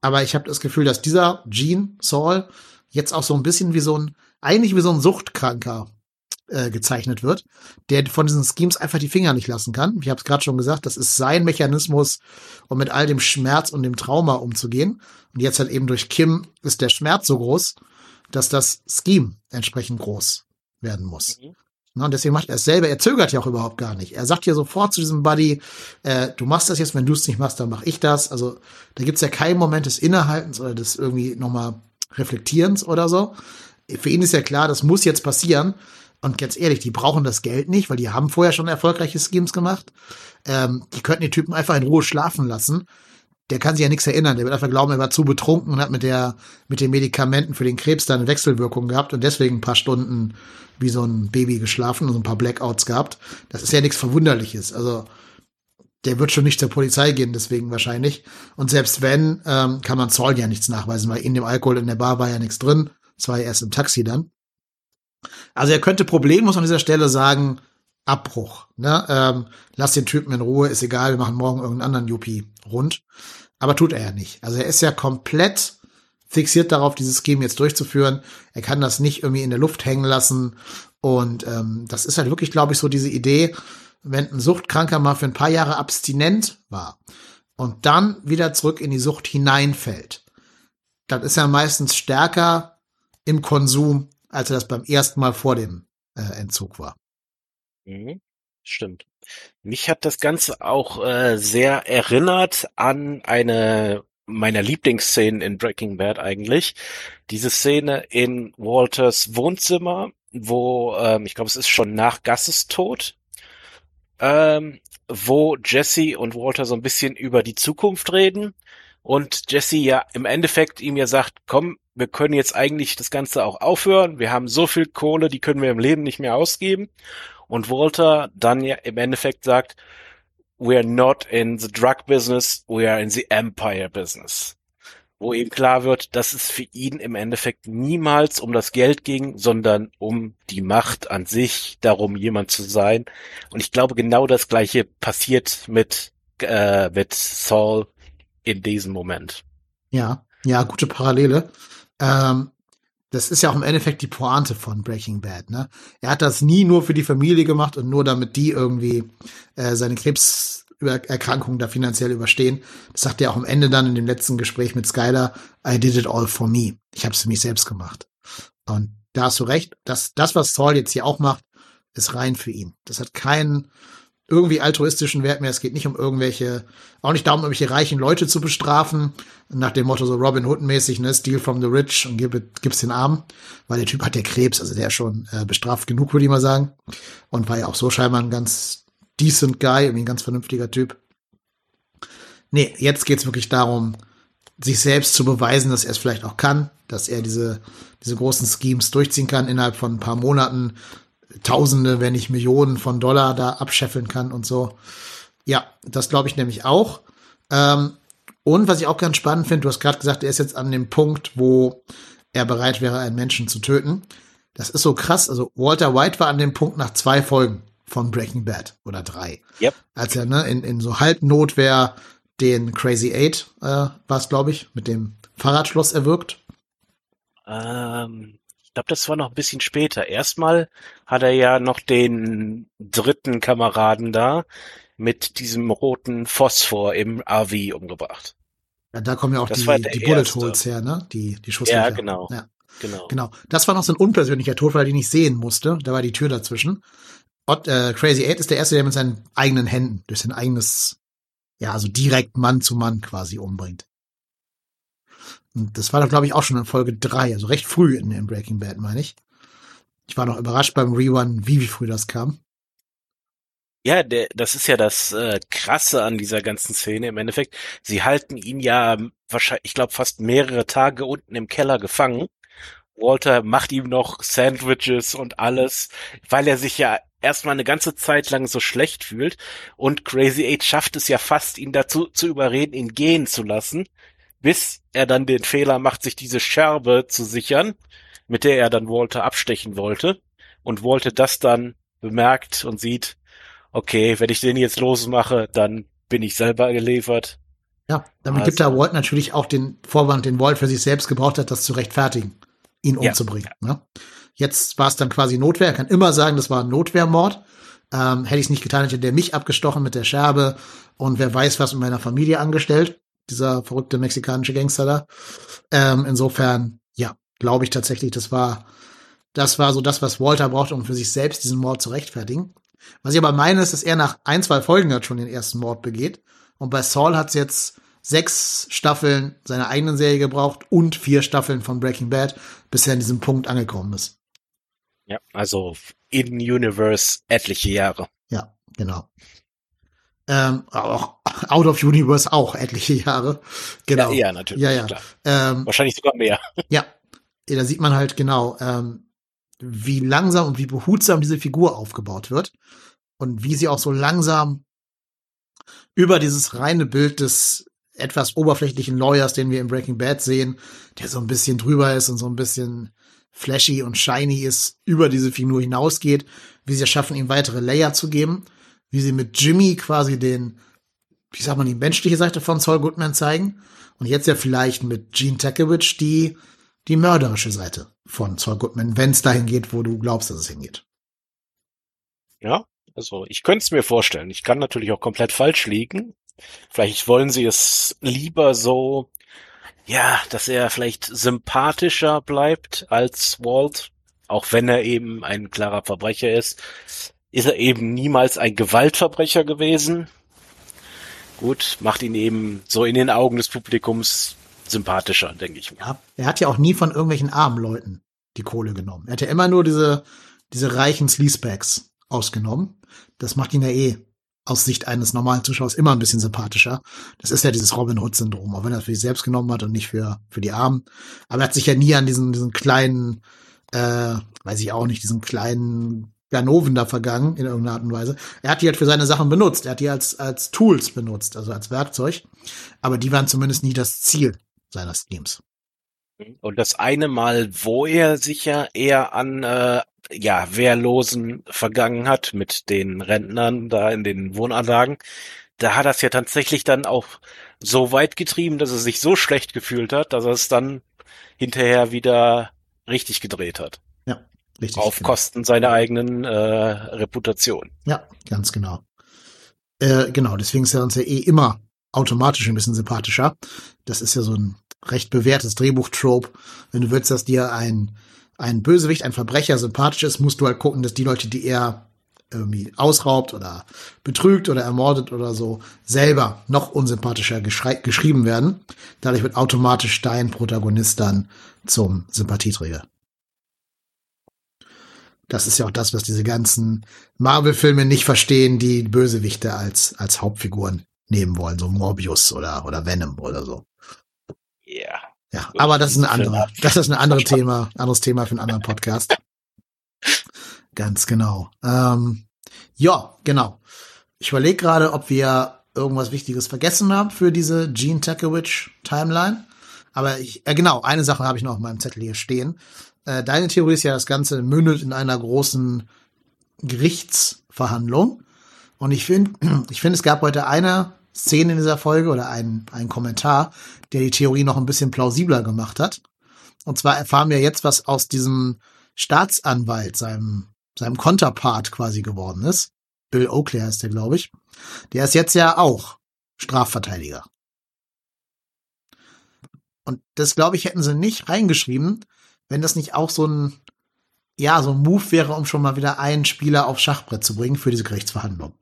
Aber ich habe das Gefühl, dass dieser Gene Saul jetzt auch so ein bisschen wie so ein, eigentlich wie so ein Suchtkranker äh, gezeichnet wird, der von diesen Schemes einfach die Finger nicht lassen kann. Ich habe es gerade schon gesagt, das ist sein Mechanismus, um mit all dem Schmerz und dem Trauma umzugehen. Und jetzt halt eben durch Kim ist der Schmerz so groß, dass das Scheme entsprechend groß werden muss. Mhm. Na, und deswegen macht er es selber. Er zögert ja auch überhaupt gar nicht. Er sagt ja sofort zu diesem Buddy, äh, du machst das jetzt, wenn du es nicht machst, dann mach ich das. Also da gibt's ja keinen Moment des Innehaltens oder des irgendwie nochmal Reflektierens oder so. Für ihn ist ja klar, das muss jetzt passieren. Und ganz ehrlich, die brauchen das Geld nicht, weil die haben vorher schon erfolgreiche Schemes gemacht. Ähm, die könnten die Typen einfach in Ruhe schlafen lassen der kann sich ja nichts erinnern. Der wird einfach glauben, er war zu betrunken und hat mit der, mit den Medikamenten für den Krebs da eine Wechselwirkung gehabt und deswegen ein paar Stunden wie so ein Baby geschlafen und so ein paar Blackouts gehabt. Das ist ja nichts Verwunderliches. Also, der wird schon nicht zur Polizei gehen, deswegen wahrscheinlich. Und selbst wenn, ähm, kann man Zoll ja nichts nachweisen, weil in dem Alkohol in der Bar war ja nichts drin. Es war ja erst im Taxi dann. Also er könnte problemlos an dieser Stelle sagen, Abbruch. Ne? Ähm, lass den Typen in Ruhe, ist egal, wir machen morgen irgendeinen anderen Yuppie rund. Aber tut er ja nicht. Also er ist ja komplett fixiert darauf, dieses Scheme jetzt durchzuführen. Er kann das nicht irgendwie in der Luft hängen lassen. Und ähm, das ist halt wirklich, glaube ich, so diese Idee, wenn ein Suchtkranker mal für ein paar Jahre abstinent war und dann wieder zurück in die Sucht hineinfällt, dann ist er meistens stärker im Konsum, als er das beim ersten Mal vor dem äh, Entzug war. Mhm. Stimmt. Mich hat das Ganze auch äh, sehr erinnert an eine meiner Lieblingsszenen in Breaking Bad eigentlich. Diese Szene in Walters Wohnzimmer, wo, ähm, ich glaube, es ist schon nach Gasses Tod, ähm, wo Jesse und Walter so ein bisschen über die Zukunft reden und Jesse ja im Endeffekt ihm ja sagt, komm, wir können jetzt eigentlich das Ganze auch aufhören, wir haben so viel Kohle, die können wir im Leben nicht mehr ausgeben und Walter dann ja im Endeffekt sagt, we are not in the drug business, we are in the empire business. Wo ihm klar wird, dass es für ihn im Endeffekt niemals um das Geld ging, sondern um die Macht an sich, darum jemand zu sein. Und ich glaube, genau das gleiche passiert mit, äh, mit Saul in diesem Moment. Ja, ja, gute Parallele. Ähm, das ist ja auch im Endeffekt die Pointe von Breaking Bad. Ne? Er hat das nie nur für die Familie gemacht und nur damit die irgendwie äh, seine Krebserkrankung da finanziell überstehen. Das sagt er auch am Ende dann in dem letzten Gespräch mit Skylar, I did it all for me. Ich habe es für mich selbst gemacht. Und da hast du recht, dass das, was Saul jetzt hier auch macht, ist rein für ihn. Das hat keinen irgendwie altruistischen Wert mehr. Es geht nicht um irgendwelche, auch nicht darum, irgendwelche reichen Leute zu bestrafen, nach dem Motto so Robin Hood-mäßig, ne, Steal from the Rich und gib, gib's den Armen, weil der Typ hat ja Krebs, also der ist schon äh, bestraft genug, würde ich mal sagen. Und war ja auch so scheinbar ein ganz decent Guy, irgendwie ein ganz vernünftiger Typ. Nee, jetzt geht's wirklich darum, sich selbst zu beweisen, dass er es vielleicht auch kann, dass er diese, diese großen Schemes durchziehen kann innerhalb von ein paar Monaten, Tausende, wenn nicht Millionen von Dollar da abscheffeln kann und so. Ja, das glaube ich nämlich auch. Ähm, und was ich auch ganz spannend finde, du hast gerade gesagt, er ist jetzt an dem Punkt, wo er bereit wäre, einen Menschen zu töten. Das ist so krass. Also Walter White war an dem Punkt nach zwei Folgen von Breaking Bad oder drei. Yep. Als er ne, in, in so Halbnotwehr den Crazy Eight, äh, war es, glaube ich, mit dem Fahrradschloss erwirkt. Ähm, glaube, das war noch ein bisschen später. Erstmal hat er ja noch den dritten Kameraden da mit diesem roten Phosphor im RV umgebracht. Ja, da kommen ja auch Das die, die Bullet erste. Holes her, ne? Die, die Schusslöcher. Ja, genau. Ja, Genau. genau. Das war noch so ein unpersönlicher Tod, weil er den nicht sehen musste. Da war die Tür dazwischen. Ott, äh, Crazy Eight ist der erste, der mit seinen eigenen Händen durch sein eigenes, ja, also direkt Mann zu Mann quasi umbringt. Und das war doch, glaube ich, auch schon in Folge drei, also recht früh in, in Breaking Bad, meine ich. Ich war noch überrascht beim Rerun, wie, wie früh das kam. Ja, der, das ist ja das äh, Krasse an dieser ganzen Szene im Endeffekt. Sie halten ihn ja wahrscheinlich, ich glaube, fast mehrere Tage unten im Keller gefangen. Walter macht ihm noch Sandwiches und alles, weil er sich ja erstmal eine ganze Zeit lang so schlecht fühlt. Und Crazy Eight schafft es ja fast, ihn dazu zu überreden, ihn gehen zu lassen, bis er dann den Fehler macht, sich diese Scherbe zu sichern, mit der er dann Walter abstechen wollte. Und Walter das dann bemerkt und sieht, okay, wenn ich den jetzt losmache, dann bin ich selber geliefert. Ja, damit Also- gibt er Walt natürlich auch den Vorwand, den Walt für sich selbst gebraucht hat, das zu rechtfertigen, ihn Ja. umzubringen. Ne? Jetzt war es dann quasi Notwehr. Er kann immer sagen, das war ein Notwehrmord. Ähm, hätte ich es nicht getan, hätte der mich abgestochen mit der Scherbe und wer weiß, was mit meiner Familie angestellt. Dieser verrückte mexikanische Gangster da. Ähm, insofern, ja, glaube ich tatsächlich, das war, das war so das, was Walter brauchte, um für sich selbst diesen Mord zu rechtfertigen. Was ich aber meine, ist, dass er nach ein, zwei Folgen halt schon den ersten Mord begeht. Und bei Saul hat es jetzt sechs Staffeln seiner eigenen Serie gebraucht und vier Staffeln von Breaking Bad, bis er an diesem Punkt angekommen ist. Ja, also in Universe etliche Jahre. Ja, genau. Ähm, auch Out of Universe auch etliche Jahre. Genau. Ja, ja, natürlich. Ja, ja. Ähm, Wahrscheinlich sogar mehr. ja, da sieht man halt genau, ähm, wie langsam und wie behutsam diese Figur aufgebaut wird und wie sie auch so langsam über dieses reine Bild des etwas oberflächlichen Lawyers, den wir in Breaking Bad sehen, der so ein bisschen drüber ist und so ein bisschen flashy und shiny ist, über diese Figur hinausgeht, wie sie es schaffen, ihm weitere Layer zu geben, wie sie mit Jimmy quasi den, wie sagt man, die menschliche Seite von Saul Goodman zeigen und jetzt ja vielleicht mit Gene Takewitch die, die mörderische Seite von Saul Goodman, wenn es dahin geht, wo du glaubst, dass es hingeht. Ja, also ich könnte es mir vorstellen. Ich kann natürlich auch komplett falsch liegen. Vielleicht wollen sie es lieber so, ja, dass er vielleicht sympathischer bleibt als Walt, auch wenn er eben ein klarer Verbrecher ist. Ist er eben niemals ein Gewaltverbrecher gewesen. Gut, macht ihn eben so in den Augen des Publikums sympathischer, denke ich. Ja, er hat ja auch nie von irgendwelchen armen Leuten die Kohle genommen. Er hat ja immer nur diese, diese reichen Sleazebags ausgenommen. Das macht ihn ja eh aus Sicht eines normalen Zuschauers immer ein bisschen sympathischer. Das ist ja dieses Robin Hood-Syndrom, auch wenn er es für sich selbst genommen hat und nicht für, für die Armen. Aber er hat sich ja nie an diesen, diesen kleinen, äh, weiß ich auch nicht, diesen kleinen Ganoven da vergangen, in irgendeiner Art und Weise. Er hat die halt für seine Sachen benutzt. Er hat die als, als Tools benutzt, also als Werkzeug. Aber die waren zumindest nie das Ziel seiner Schemes. Und das eine Mal, wo er sich ja eher an äh, ja Wehrlosen vergangen hat mit den Rentnern da in den Wohnanlagen, da hat er es ja tatsächlich dann auch so weit getrieben, dass er sich so schlecht gefühlt hat, dass er es dann hinterher wieder richtig gedreht hat. Richtig. Auf genau. Kosten seiner eigenen äh, Reputation. Ja, ganz genau. Äh, genau, deswegen ist er uns ja eh immer automatisch ein bisschen sympathischer. Das ist ja so ein recht bewährtes Drehbuch-Trope. Wenn du willst, dass dir ein, ein Bösewicht, ein Verbrecher sympathisch ist, musst du halt gucken, dass die Leute, die er irgendwie ausraubt oder betrügt oder ermordet oder so, selber noch unsympathischer geschrieben werden. Dadurch wird automatisch dein Protagonist dann zum Sympathieträger. Das ist ja auch das, was diese ganzen Marvel-Filme nicht verstehen, die Bösewichte als, als Hauptfiguren nehmen wollen, so Morbius oder, oder Venom oder so. Ja, aber das ist ein anderer, das ist ein anderes Thema, anderes Thema für einen anderen Podcast. Ganz genau. Ähm, ja, genau. Ich überlege gerade, ob wir irgendwas Wichtiges vergessen haben für diese Gene Takewitch Timeline. Aber ich, äh, genau, eine Sache habe ich noch auf meinem Zettel hier stehen. Äh, deine Theorie ist ja, das Ganze mündet in einer großen Gerichtsverhandlung. Und ich finde, ich finde, es gab heute eine Szene in dieser Folge oder einen, einen Kommentar, der die Theorie noch ein bisschen plausibler gemacht hat. Und zwar erfahren wir jetzt, was aus diesem Staatsanwalt, seinem, seinem Konterpart quasi geworden ist. Bill Oakley heißt der, glaube ich. Der ist jetzt ja auch Strafverteidiger. Und das, glaube ich, hätten sie nicht reingeschrieben, wenn das nicht auch so ein, ja, so ein Move wäre, um schon mal wieder einen Spieler aufs Schachbrett zu bringen für diese Gerichtsverhandlung.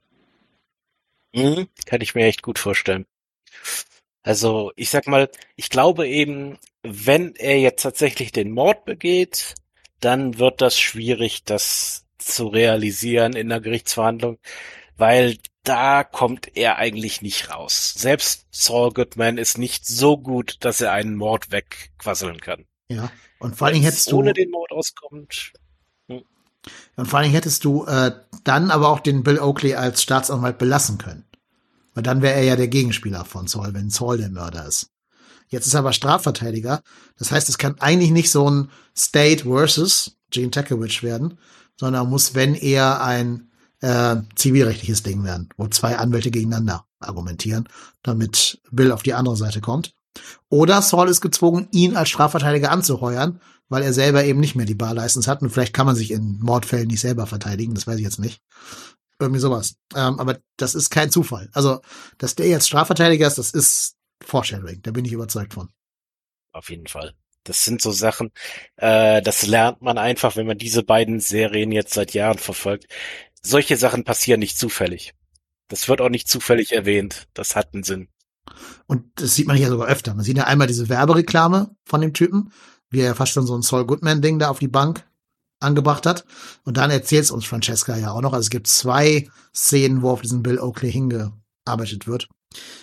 Mhm, kann ich mir echt gut vorstellen. Also, ich sag mal, ich glaube eben, wenn er jetzt tatsächlich den Mord begeht, dann wird das schwierig, das zu realisieren in der Gerichtsverhandlung, weil da kommt er eigentlich nicht raus. Selbst Saul Goodman ist nicht so gut, dass er einen Mord wegquasseln kann. Ja, und vor Dingen hättest du ohne den Mord auskommt. Hm. Und vor allen Dingen hättest du äh, dann aber auch den Bill Oakley als Staatsanwalt belassen können. Weil dann wäre er ja der Gegenspieler von Saul, wenn Saul der Mörder ist. Jetzt ist er aber Strafverteidiger. Das heißt, es kann eigentlich nicht so ein State versus Gene Takewitch werden, sondern muss, wenn eher ein äh, zivilrechtliches Ding werden, wo zwei Anwälte gegeneinander argumentieren, damit Bill auf die andere Seite kommt. Oder Saul ist gezwungen, ihn als Strafverteidiger anzuheuern, weil er selber eben nicht mehr die Barlicense hat und vielleicht kann man sich in Mordfällen nicht selber verteidigen, das weiß ich jetzt nicht. Irgendwie sowas. Ähm, aber das ist kein Zufall. Also, dass der jetzt Strafverteidiger ist, das ist Foreshadowing. Da bin ich überzeugt von. Auf jeden Fall. Das sind so Sachen, äh, das lernt man einfach, wenn man diese beiden Serien jetzt seit Jahren verfolgt. Solche Sachen passieren nicht zufällig. Das wird auch nicht zufällig erwähnt. Das hat einen Sinn. Und das sieht man ja sogar öfter. Man sieht ja einmal diese Werbereklame von dem Typen, wie er fast schon so ein Saul Goodman-Ding da auf die Bank angebracht hat. Und dann erzählt uns Francesca ja auch noch. Also es gibt zwei Szenen, wo auf diesen Bill Oakley hingearbeitet wird.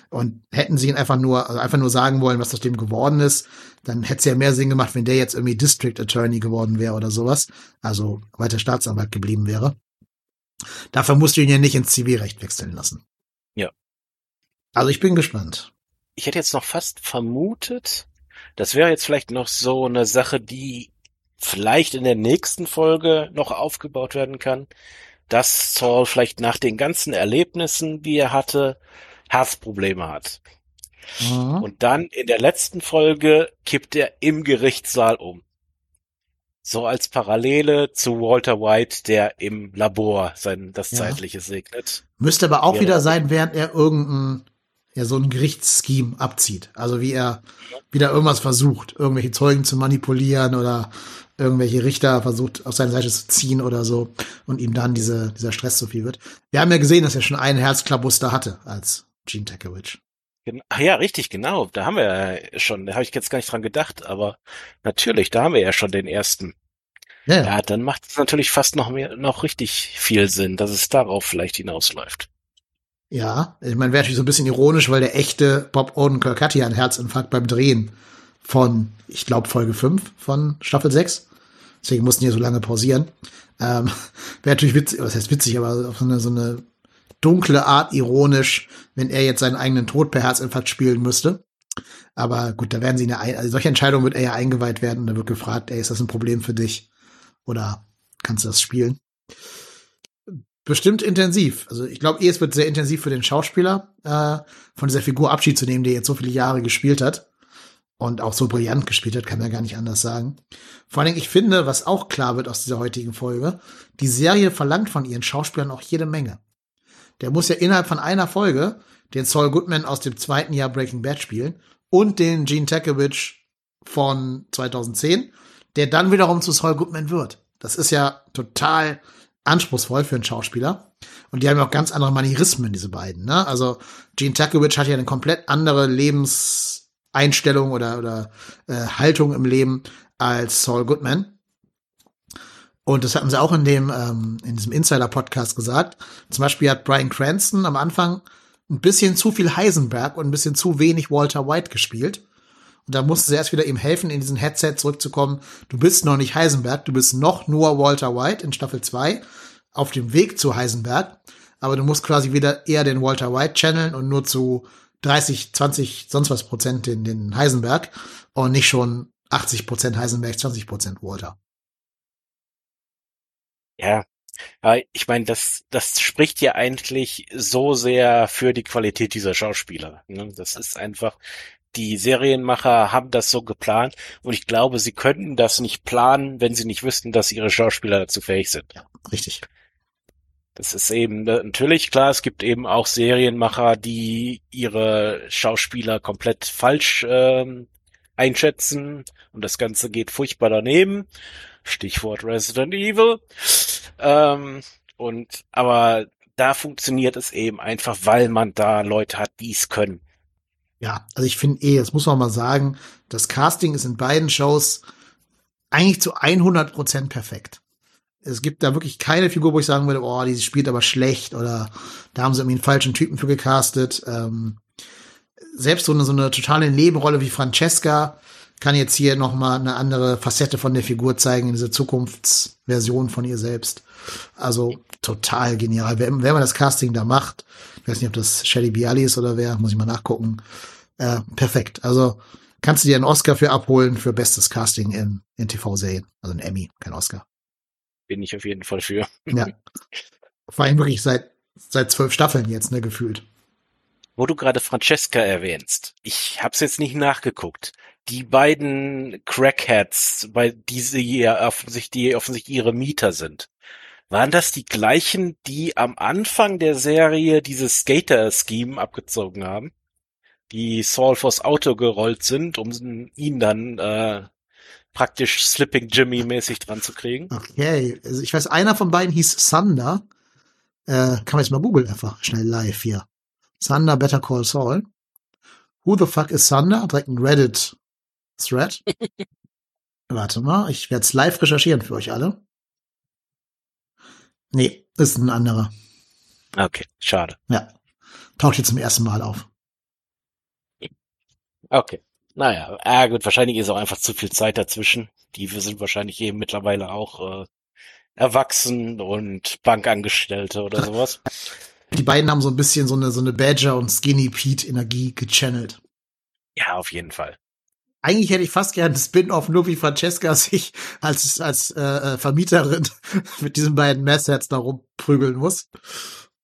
Und hätten sie ihn einfach nur, also einfach nur sagen wollen, was aus dem geworden ist, dann hätte es ja mehr Sinn gemacht, wenn der jetzt irgendwie District Attorney geworden wäre oder sowas. Also weiter Staatsanwalt geblieben wäre. Dafür musst du ihn ja nicht ins Zivilrecht wechseln lassen. Also ich bin gespannt. Ich hätte jetzt noch fast vermutet, das wäre jetzt vielleicht noch so eine Sache, die vielleicht in der nächsten Folge noch aufgebaut werden kann, dass Saul vielleicht nach den ganzen Erlebnissen, die er hatte, Herzprobleme hat. Mhm. Und dann in der letzten Folge kippt er im Gerichtssaal um. So als Parallele zu Walter White, der im Labor sein, das ja. Zeitliche segnet. Müsste aber auch ja. wieder sein, während er irgendein, ja, so ein Gerichtsscheme abzieht. Also wie er wieder irgendwas versucht, irgendwelche Zeugen zu manipulieren oder irgendwelche Richter versucht, auf seine Seite zu ziehen oder so und ihm dann diese, dieser Stress zu viel wird. Wir haben ja gesehen, dass er schon einen Herzklabuster hatte als Gene Takewitch. Ach ja, richtig, genau. Da haben wir ja schon, da habe ich jetzt gar nicht dran gedacht, aber natürlich, da haben wir ja schon den ersten. Ja, ja dann macht es natürlich fast noch mehr, noch richtig viel Sinn, dass es darauf vielleicht hinausläuft. Ja, ich meine, wäre natürlich so ein bisschen ironisch, weil der echte Bob Odenkirk hatte ja einen Herzinfarkt beim Drehen von, ich glaube, Folge 5 von Staffel 6. Deswegen mussten die so lange pausieren. Ähm, wäre natürlich witzig, was heißt witzig, aber auf so eine, so eine dunkle Art ironisch, wenn er jetzt seinen eigenen Tod per Herzinfarkt spielen müsste. Aber gut, da werden sie eine, also solche Entscheidungen wird er ja eingeweiht werden. Da wird gefragt, ey, ist das ein Problem für dich? Oder kannst du das spielen? Bestimmt intensiv. Also ich glaube, es wird sehr intensiv für den Schauspieler, äh, von dieser Figur Abschied zu nehmen, der jetzt so viele Jahre gespielt hat und auch so brillant gespielt hat, kann man gar nicht anders sagen. Vor allen Dingen, ich finde, was auch klar wird aus dieser heutigen Folge, die Serie verlangt von ihren Schauspielern auch jede Menge. Der muss ja innerhalb von einer Folge den Saul Goodman aus dem zweiten Jahr Breaking Bad spielen und den Gene Takevich von 2010, der dann wiederum zu Saul Goodman wird. Das ist ja total anspruchsvoll für einen Schauspieler. Und die haben ja auch ganz andere Manierismen, diese beiden. Ne? Also Gene Takevich hat ja eine komplett andere Lebenseinstellung oder, oder äh, Haltung im Leben als Saul Goodman. Und das hatten sie auch in dem, ähm, in diesem Insider-Podcast gesagt. Zum Beispiel hat Brian Cranston am Anfang ein bisschen zu viel Heisenberg und ein bisschen zu wenig Walter White gespielt. Und da musste sie erst wieder ihm helfen, in diesen Headset zurückzukommen. Du bist noch nicht Heisenberg, du bist noch nur Walter White in Staffel 2 auf dem Weg zu Heisenberg. Aber du musst quasi wieder eher den Walter White channeln und nur zu 30, 20, sonst was Prozent den, den Heisenberg und nicht schon 80 Prozent Heisenberg, 20 Prozent Walter. Ja, ich meine, das, das spricht ja eigentlich so sehr für die Qualität dieser Schauspieler. Ne? Das ist einfach, die Serienmacher haben das so geplant und ich glaube, sie könnten das nicht planen, wenn sie nicht wüssten, dass ihre Schauspieler dazu fähig sind. Ja, richtig. Das ist eben natürlich klar, es gibt eben auch Serienmacher, die ihre Schauspieler komplett falsch ähm, einschätzen und das Ganze geht furchtbar daneben. Stichwort Resident Evil. Ähm, und aber da funktioniert es eben einfach, weil man da Leute hat, die es können. Ja, also ich finde eh, das muss man mal sagen, das Casting ist in beiden Shows eigentlich zu 100 Prozent perfekt. Es gibt da wirklich keine Figur, wo ich sagen würde, oh, die spielt aber schlecht oder da haben sie irgendwie einen falschen Typen für gecastet. Ähm, selbst so eine, so eine totale Nebenrolle wie Francesca kann jetzt hier noch mal eine andere Facette von der Figur zeigen, in dieser Zukunftsversion von ihr selbst. Also total genial. Wer, wer man das Casting da macht, ich weiß nicht, ob das Shelly Bialy ist oder wer, muss ich mal nachgucken. Äh, perfekt. Also kannst du dir einen Oscar für abholen für bestes Casting in, in TV-Serien. Also ein Emmy, kein Oscar. Bin ich auf jeden Fall für. Ja. Vor allem wirklich seit, seit zwölf Staffeln jetzt, ne, gefühlt. Wo du gerade Francesca erwähnst, ich hab's jetzt nicht nachgeguckt. Die beiden Crackheads, bei die sie ja offensichtlich, die offensichtlich ihre Mieter sind, waren das die gleichen, die am Anfang der Serie dieses Skater-Scheme abgezogen haben? Die Saul vors Auto gerollt sind, um ihn dann äh, praktisch Slipping Jimmy mäßig dran zu kriegen. Okay, also ich weiß, einer von beiden hieß Thunder. Äh, kann man jetzt mal googeln einfach schnell live hier. Thunder Better Call Saul. Who the fuck is Thunder? Direkt ein Reddit Thread. Warte mal, ich werde es live recherchieren für euch alle. Nee, ist ein anderer. Okay, schade. Ja. Taucht jetzt zum ersten Mal auf. Okay. Naja, ah, gut, wahrscheinlich ist auch einfach zu viel Zeit dazwischen. Die sind wahrscheinlich eben mittlerweile auch äh, erwachsen und Bankangestellte oder sowas. Die beiden haben so ein bisschen so eine, so eine Badger und Skinny Pete Energie gechannelt. Ja, auf jeden Fall. Eigentlich hätte ich fast gern Spin-off, nur wie Francesca sich als, als äh, äh Vermieterin mit diesen beiden Messheads da rumprügeln muss.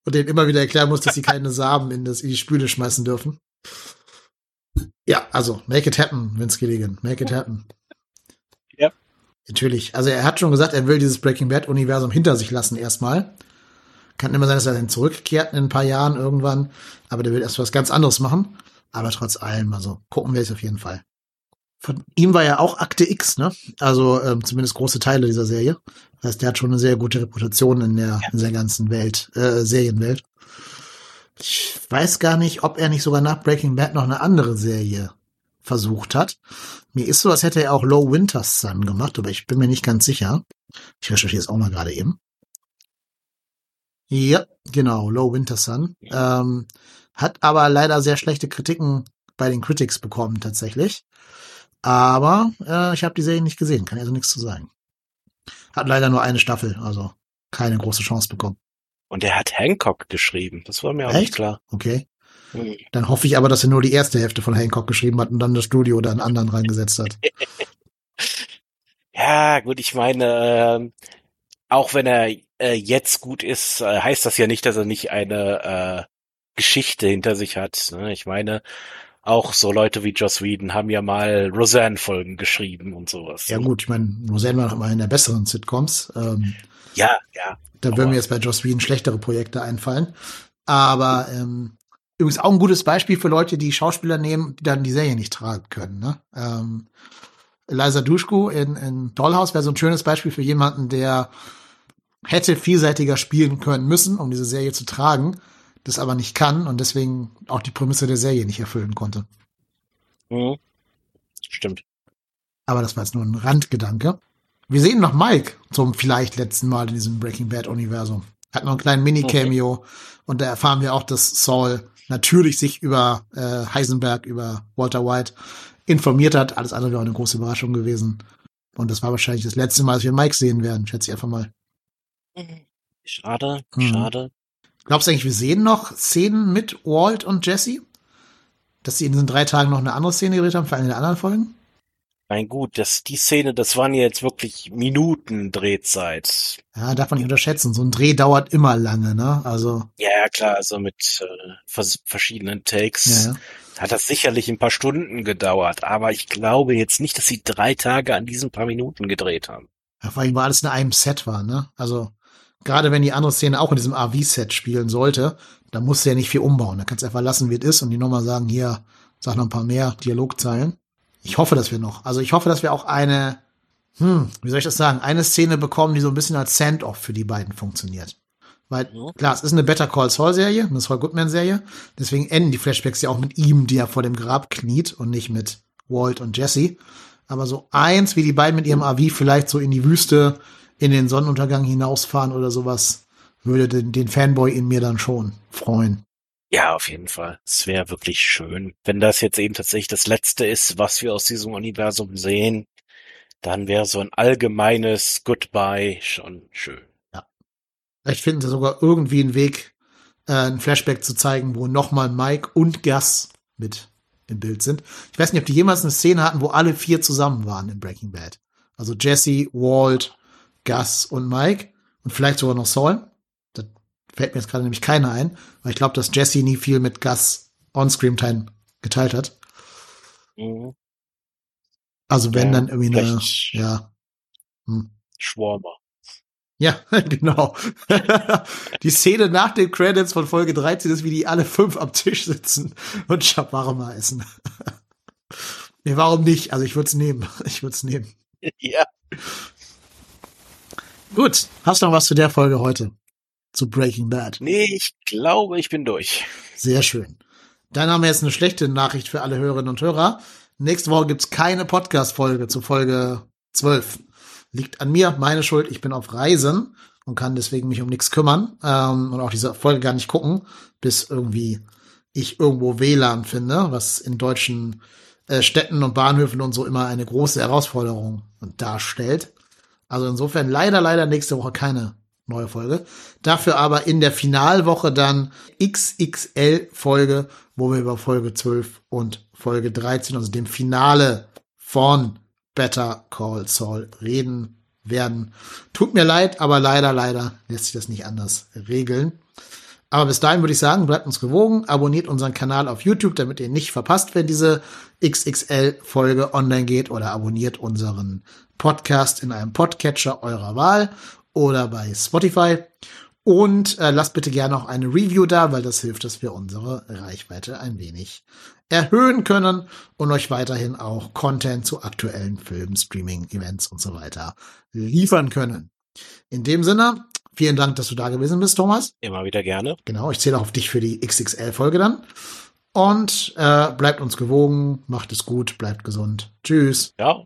Und denen immer wieder erklären muss, dass sie keine Samen in, das, in die Spüle schmeißen dürfen. Ja, also, make it happen, Vince Gilligan. Make it happen. Ja. Natürlich. Also er hat schon gesagt, er will dieses Breaking Bad-Universum hinter sich lassen erstmal. Kann immer sein, dass er dann zurückkehrt in ein paar Jahren irgendwann. Aber der will erst was ganz anderes machen. Aber trotz allem, also gucken wir es auf jeden Fall. Von ihm war ja auch Akte X, ne? Also ähm, zumindest große Teile dieser Serie. Das heißt, der hat schon eine sehr gute Reputation in der, in der ganzen Welt, äh, Serienwelt. Ich weiß gar nicht, ob er nicht sogar nach Breaking Bad noch eine andere Serie versucht hat. Mir ist so, als hätte er auch Low Winter's Sun gemacht, aber ich bin mir nicht ganz sicher. Ich recherchiere es auch mal gerade eben. Ja, genau, Low Winter Sun. Ähm, hat aber leider sehr schlechte Kritiken bei den Critics bekommen tatsächlich. Aber äh, ich habe die Serie nicht gesehen, kann also nichts zu sagen. Hat leider nur eine Staffel, also keine große Chance bekommen. Und er hat Hancock geschrieben, das war mir auch Echt? nicht klar. Okay. Dann hoffe ich aber, dass er nur die erste Hälfte von Hancock geschrieben hat und dann das Studio oder einen anderen reingesetzt hat. Ja, gut, ich meine, äh, auch wenn er äh, jetzt gut ist, äh, heißt das ja nicht, dass er nicht eine äh, Geschichte hinter sich hat. Ne? Ich meine, auch so Leute wie Joss Whedon haben ja mal Roseanne-Folgen geschrieben und sowas. Ja gut, ich meine, Roseanne war noch mal in der besseren Sitcoms. Ähm, ja, ja. da würden mir jetzt bei Joss Whedon schlechtere Projekte einfallen. Aber ähm, übrigens auch ein gutes Beispiel für Leute, die Schauspieler nehmen, die dann die Serie nicht tragen können. Ne? Ähm, Eliza Dushku in, in Dollhouse wäre so ein schönes Beispiel für jemanden, der hätte vielseitiger spielen können müssen, um diese Serie zu tragen, das aber nicht kann und deswegen auch die Prämisse der Serie nicht erfüllen konnte. Mhm. Stimmt. Aber das war jetzt nur ein Randgedanke. Wir sehen noch Mike zum vielleicht letzten Mal in diesem Breaking Bad Universum. Hat noch einen kleinen Mini-Cameo okay. und da erfahren wir auch, dass Saul natürlich sich über äh, Heisenberg, über Walter White informiert hat. Alles andere wäre eine große Überraschung gewesen. Und das war wahrscheinlich das letzte Mal, dass wir Mike sehen werden, schätze ich einfach mal. Schade, Mhm. schade. Glaubst du eigentlich, wir sehen noch Szenen mit Walt und Jesse? Dass sie in diesen drei Tagen noch eine andere Szene gedreht haben für eine der anderen Folgen? Mein gut, das, die Szene, das waren ja jetzt wirklich Minuten Drehzeit. Ja, darf man nicht unterschätzen. So ein Dreh dauert immer lange, ne? Also, Ja, ja, klar, also mit äh, vers verschiedenen Takes ja, ja. hat das sicherlich ein paar Stunden gedauert, aber ich glaube jetzt nicht, dass sie drei Tage an diesen paar Minuten gedreht haben. Ja, vor allem, weil alles in einem Set war, ne? Also, gerade wenn die andere Szene auch in diesem AV-Set spielen sollte, dann musst du ja nicht viel umbauen. Da kannst du einfach lassen, wie es ist und die nochmal sagen, hier, sag noch ein paar mehr Dialogzeilen. Ich hoffe, dass wir noch, also ich hoffe, dass wir auch eine, hm, wie soll ich das sagen, eine Szene bekommen, die so ein bisschen als Send-off für die beiden funktioniert. Weil, Ja. klar, es ist eine Better Call Saul Serie, eine Saul Goodman Serie. Deswegen enden die Flashbacks ja auch mit ihm, der vor dem Grab kniet und nicht mit Walt und Jesse. Aber so eins, wie die beiden mit ihrem AV vielleicht so in die Wüste, in den Sonnenuntergang hinausfahren oder sowas, würde den, den Fanboy in mir dann schon freuen. Ja, auf jeden Fall. Es wäre wirklich schön. Wenn das jetzt eben tatsächlich das Letzte ist, was wir aus diesem Universum sehen, dann wäre so ein allgemeines Goodbye schon schön. Vielleicht finden sie sogar irgendwie einen Weg, äh, ein Flashback zu zeigen, wo nochmal Mike und Gus mit im Bild sind. Ich weiß nicht, ob die jemals eine Szene hatten, wo alle vier zusammen waren in Breaking Bad. Also Jesse, Walt, Gus und Mike und vielleicht sogar noch Saul. Fällt mir jetzt gerade nämlich keiner ein, weil ich glaube, dass Jesse nie viel mit Gus On-Screen-Time geteilt hat. Mhm. Also wenn Ja, dann irgendwie eine, ja, Schwarmer. Ja, genau. die Szene nach den Credits von Folge 13 ist, wie die alle fünf am Tisch sitzen und Shawarma essen. nee, warum nicht? Also ich würde es nehmen. Ich würde es nehmen. ja. Gut, hast du noch was zu der Folge heute? Zu Breaking Bad. Nee, ich glaube, ich bin durch. Sehr schön. Dann haben wir jetzt eine schlechte Nachricht für alle Hörerinnen und Hörer. Nächste Woche gibt's keine Podcast-Folge zu Folge 12. Liegt an mir, meine Schuld. Ich bin auf Reisen und kann deswegen mich um nichts kümmern ähm, und auch diese Folge gar nicht gucken, bis irgendwie ich irgendwo WLAN finde, was in deutschen äh, Städten und Bahnhöfen und so immer eine große Herausforderung darstellt. Also insofern leider, leider nächste Woche keine neue Folge. Dafür aber in der Finalwoche dann XXL-Folge, wo wir über Folge 12 und Folge 13, also dem Finale von Better Call Saul reden werden. Tut mir leid, aber leider, leider lässt sich das nicht anders regeln. Aber bis dahin würde ich sagen, bleibt uns gewogen, abonniert unseren Kanal auf YouTube, damit ihr nicht verpasst, wenn diese XXL-Folge online geht oder abonniert unseren Podcast in einem Podcatcher eurer Wahl oder bei Spotify. Und äh, lasst bitte gerne auch eine Review da, weil das hilft, dass wir unsere Reichweite ein wenig erhöhen können und euch weiterhin auch Content zu aktuellen Filmen, Streaming, Events und so weiter liefern können. In dem Sinne, vielen Dank, dass du da gewesen bist, Thomas. Immer wieder gerne. Genau, ich zähle auch auf dich für die XXL-Folge dann. Und äh, bleibt uns gewogen, macht es gut, bleibt gesund. Tschüss. Ja.